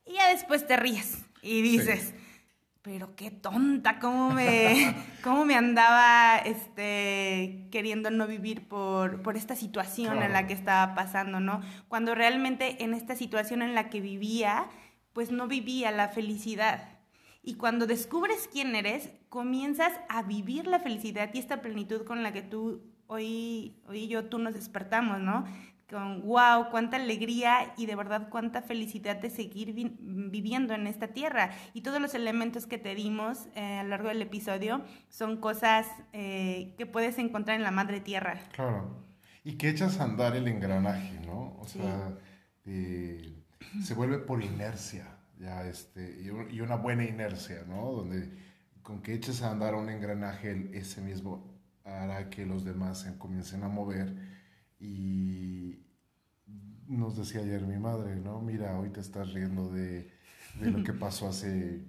Y ya después te ríes y dices, pero qué tonta, cómo me, cómo me andaba este, queriendo no vivir por, por esta situación en la que estaba pasando, ¿no? Cuando realmente en esta situación en la que vivía, pues no vivía la felicidad y cuando descubres quién eres, comienzas a vivir la felicidad y esta plenitud con la que tú hoy, hoy y yo tú nos despertamos, ¿no? Con wow, cuánta alegría y de verdad cuánta felicidad de seguir viviendo en esta tierra. Y todos los elementos que te dimos eh, a lo largo del episodio son cosas eh, que puedes encontrar en la madre tierra.
Claro. Y que echas a andar el engranaje, ¿no? O sea, eh, se vuelve por inercia ya este, y, una buena inercia, ¿no? Donde con que eches a andar un engranaje, ese mismo hará que los demás se comiencen a mover y nos decía ayer mi madre, ¿no? Mira, hoy te estás riendo de, de lo que pasó hace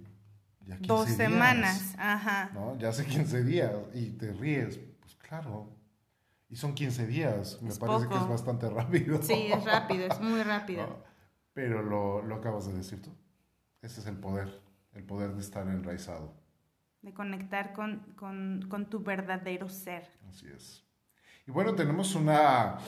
ya 15 Dos semanas, ajá.
¿no? Ya hace 15 días y te ríes, pues claro. Y son 15 días, me parece que es bastante rápido.
Sí, es rápido, es muy rápido.
Pero lo, lo acabas de decir tú. Ese es el poder, el poder de estar enraizado.
De conectar con, con, con tu verdadero ser.
Así es. Y bueno, tenemos una,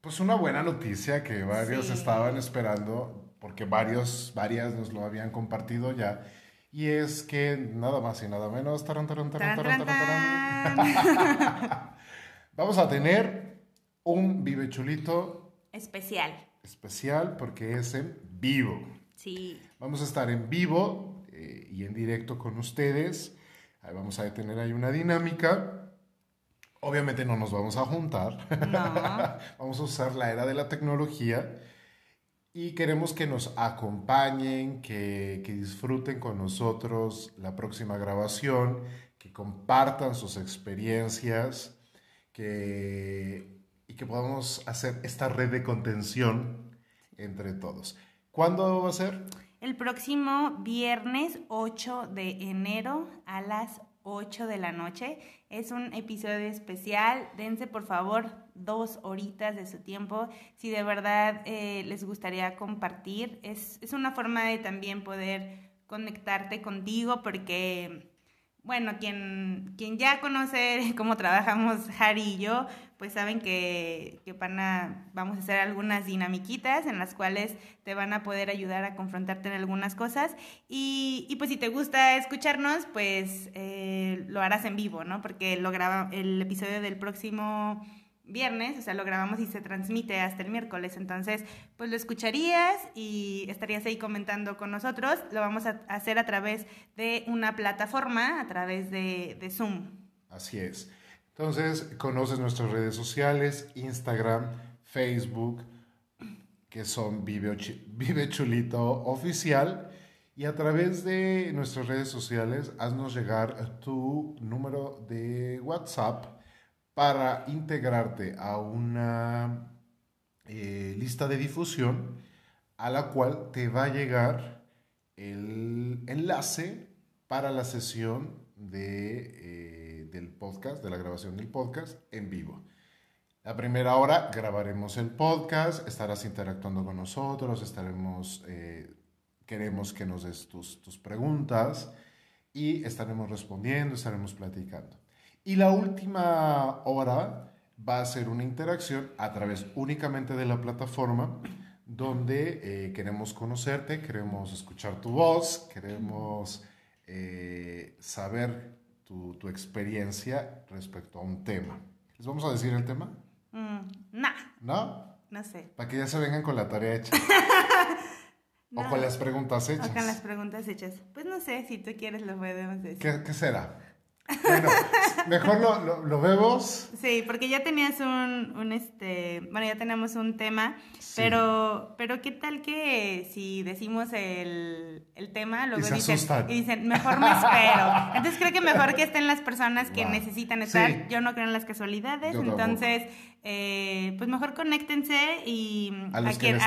pues una buena noticia que varios estaban esperando, porque varios, varias nos lo habían compartido ya. Y es que nada más y nada menos. Vamos a tener un Vive Chulito
especial.
Especial porque es en vivo.
Sí.
Vamos a estar en vivo eh, y en directo con ustedes. Ahí vamos a tener ahí una dinámica. Obviamente no nos vamos a juntar. vamos a usar la era de la tecnología y queremos que nos acompañen, que, que, disfruten con nosotros la próxima grabación, que compartan sus experiencias que, y que podamos hacer esta red de contención entre todos. ¿Cuándo va a ser?
el próximo viernes 8 de enero a las 8 de la noche. Es un episodio especial. Dense por favor dos horitas de su tiempo. Si de verdad eh, les gustaría compartir, es, es una forma de también poder conectarte contigo porque bueno, quien, quien ya conoce cómo trabajamos Harry y yo, pues saben que, que van a, vamos a hacer algunas dinamiquitas en las cuales te van a poder ayudar a confrontarte en algunas cosas. Y, y pues si te gusta escucharnos, pues eh, lo harás en vivo, ¿no? Porque lo graba, el episodio del próximo viernes, o sea, lo grabamos y se transmite hasta el miércoles. Entonces, pues lo escucharías y estarías ahí comentando con nosotros. Lo vamos a hacer a través de una plataforma, a través de, Zoom.
Así es. Entonces, conoces nuestras redes sociales, Instagram, Facebook, que son Vive, Chulito Oficial. Y a través de nuestras redes sociales, haznos llegar tu número de WhatsApp para integrarte a una eh, lista de difusión a la cual te va a llegar el enlace para la sesión de, eh, del podcast, de la grabación del podcast en vivo. La primera hora grabaremos el podcast, estarás interactuando con nosotros, estaremos, eh, queremos que nos des tus, tus preguntas y estaremos respondiendo, estaremos platicando. Y la última hora va a ser una interacción a través únicamente de la plataforma donde eh, queremos conocerte, queremos escuchar tu voz, queremos eh, saber tu, tu, experiencia respecto a un tema. ¿Les vamos a decir el tema?
Mm, no.
¿No?
No sé.
Para que ya se vengan con la tarea hecha. O con las preguntas hechas.
O con las preguntas hechas. Pues no sé, si tú quieres lo podemos decir.
¿Qué, qué será? Bueno, mejor lo, lo, vemos.
Sí, porque ya tenías un, un, este, bueno, ya tenemos un tema, pero, pero ¿qué tal que si decimos el, el tema, luego dicen, y dicen, mejor me espero? Entonces creo que mejor que estén las personas que necesitan estar. Yo no creo en las casualidades, entonces eh, pues mejor conéctense y a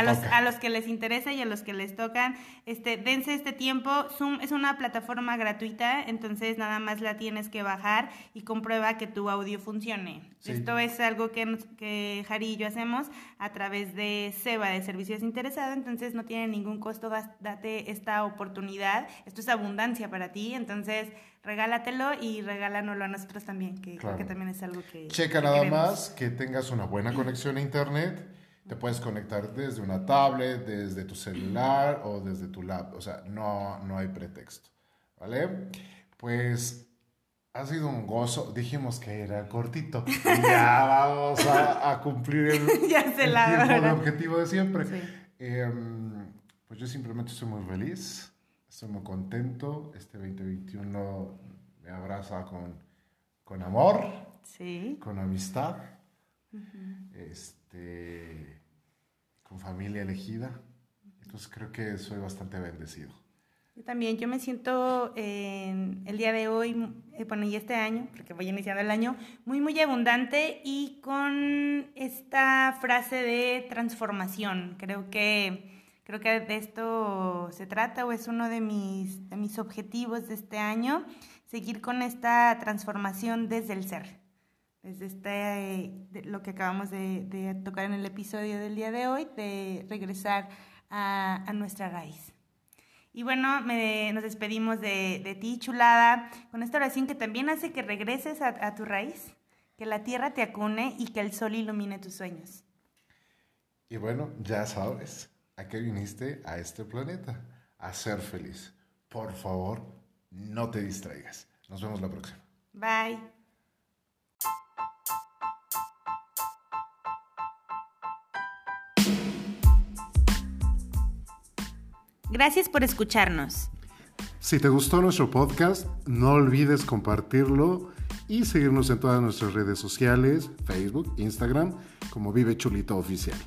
los, a los que les interesa y a los que les tocan, este, dense este tiempo. Zoom es una plataforma gratuita, entonces nada más la tienes que bajar y comprueba que tu audio funcione. Esto es algo que, que Jari y yo hacemos a través de SEBA, de Servicios Interesados, entonces no tiene ningún costo, date esta oportunidad. Esto es abundancia para ti, entonces regálatelo y regálanoslo a nosotros también, que creo que también es algo que...
Checa nada más que tengas una buena conexión a Internet. Te puedes conectar desde una tablet, desde tu celular o desde tu lab. O sea, no, no hay pretexto. ¿Vale? Pues ha sido un gozo. Dijimos que era cortito. ya vamos a, cumplir el,
ya se la
el, objetivo de siempre. Em, pues yo simplemente estoy muy feliz Estoy muy contento. Este 2021 me abraza con, con amor,
sí.
con amistad, este, con familia elegida. Entonces creo que soy bastante bendecido.
Yo también, yo me siento en el día de hoy, eh, bueno, y este año, porque voy iniciando el año, muy, muy abundante y con esta frase de transformación. Creo que Creo que de esto se trata o es uno de mis, de mis objetivos de este año, seguir con esta transformación desde el ser, desde este, lo que acabamos de, tocar en el episodio del día de hoy, de regresar a, a nuestra raíz. Y bueno, me, nos despedimos de, de, ti, chulada, con esta oración que también hace que regreses a, a tu raíz, que la tierra te acune y que el sol ilumine tus sueños.
Y bueno, ya sabes, ¿A qué viniste a este planeta? A ser feliz. Por favor, no te distraigas. Nos vemos la próxima.
Bye. Gracias por escucharnos.
Si te gustó nuestro podcast, no olvides compartirlo y seguirnos en todas nuestras redes sociales, Facebook, Instagram, como Vive Chulito Oficial.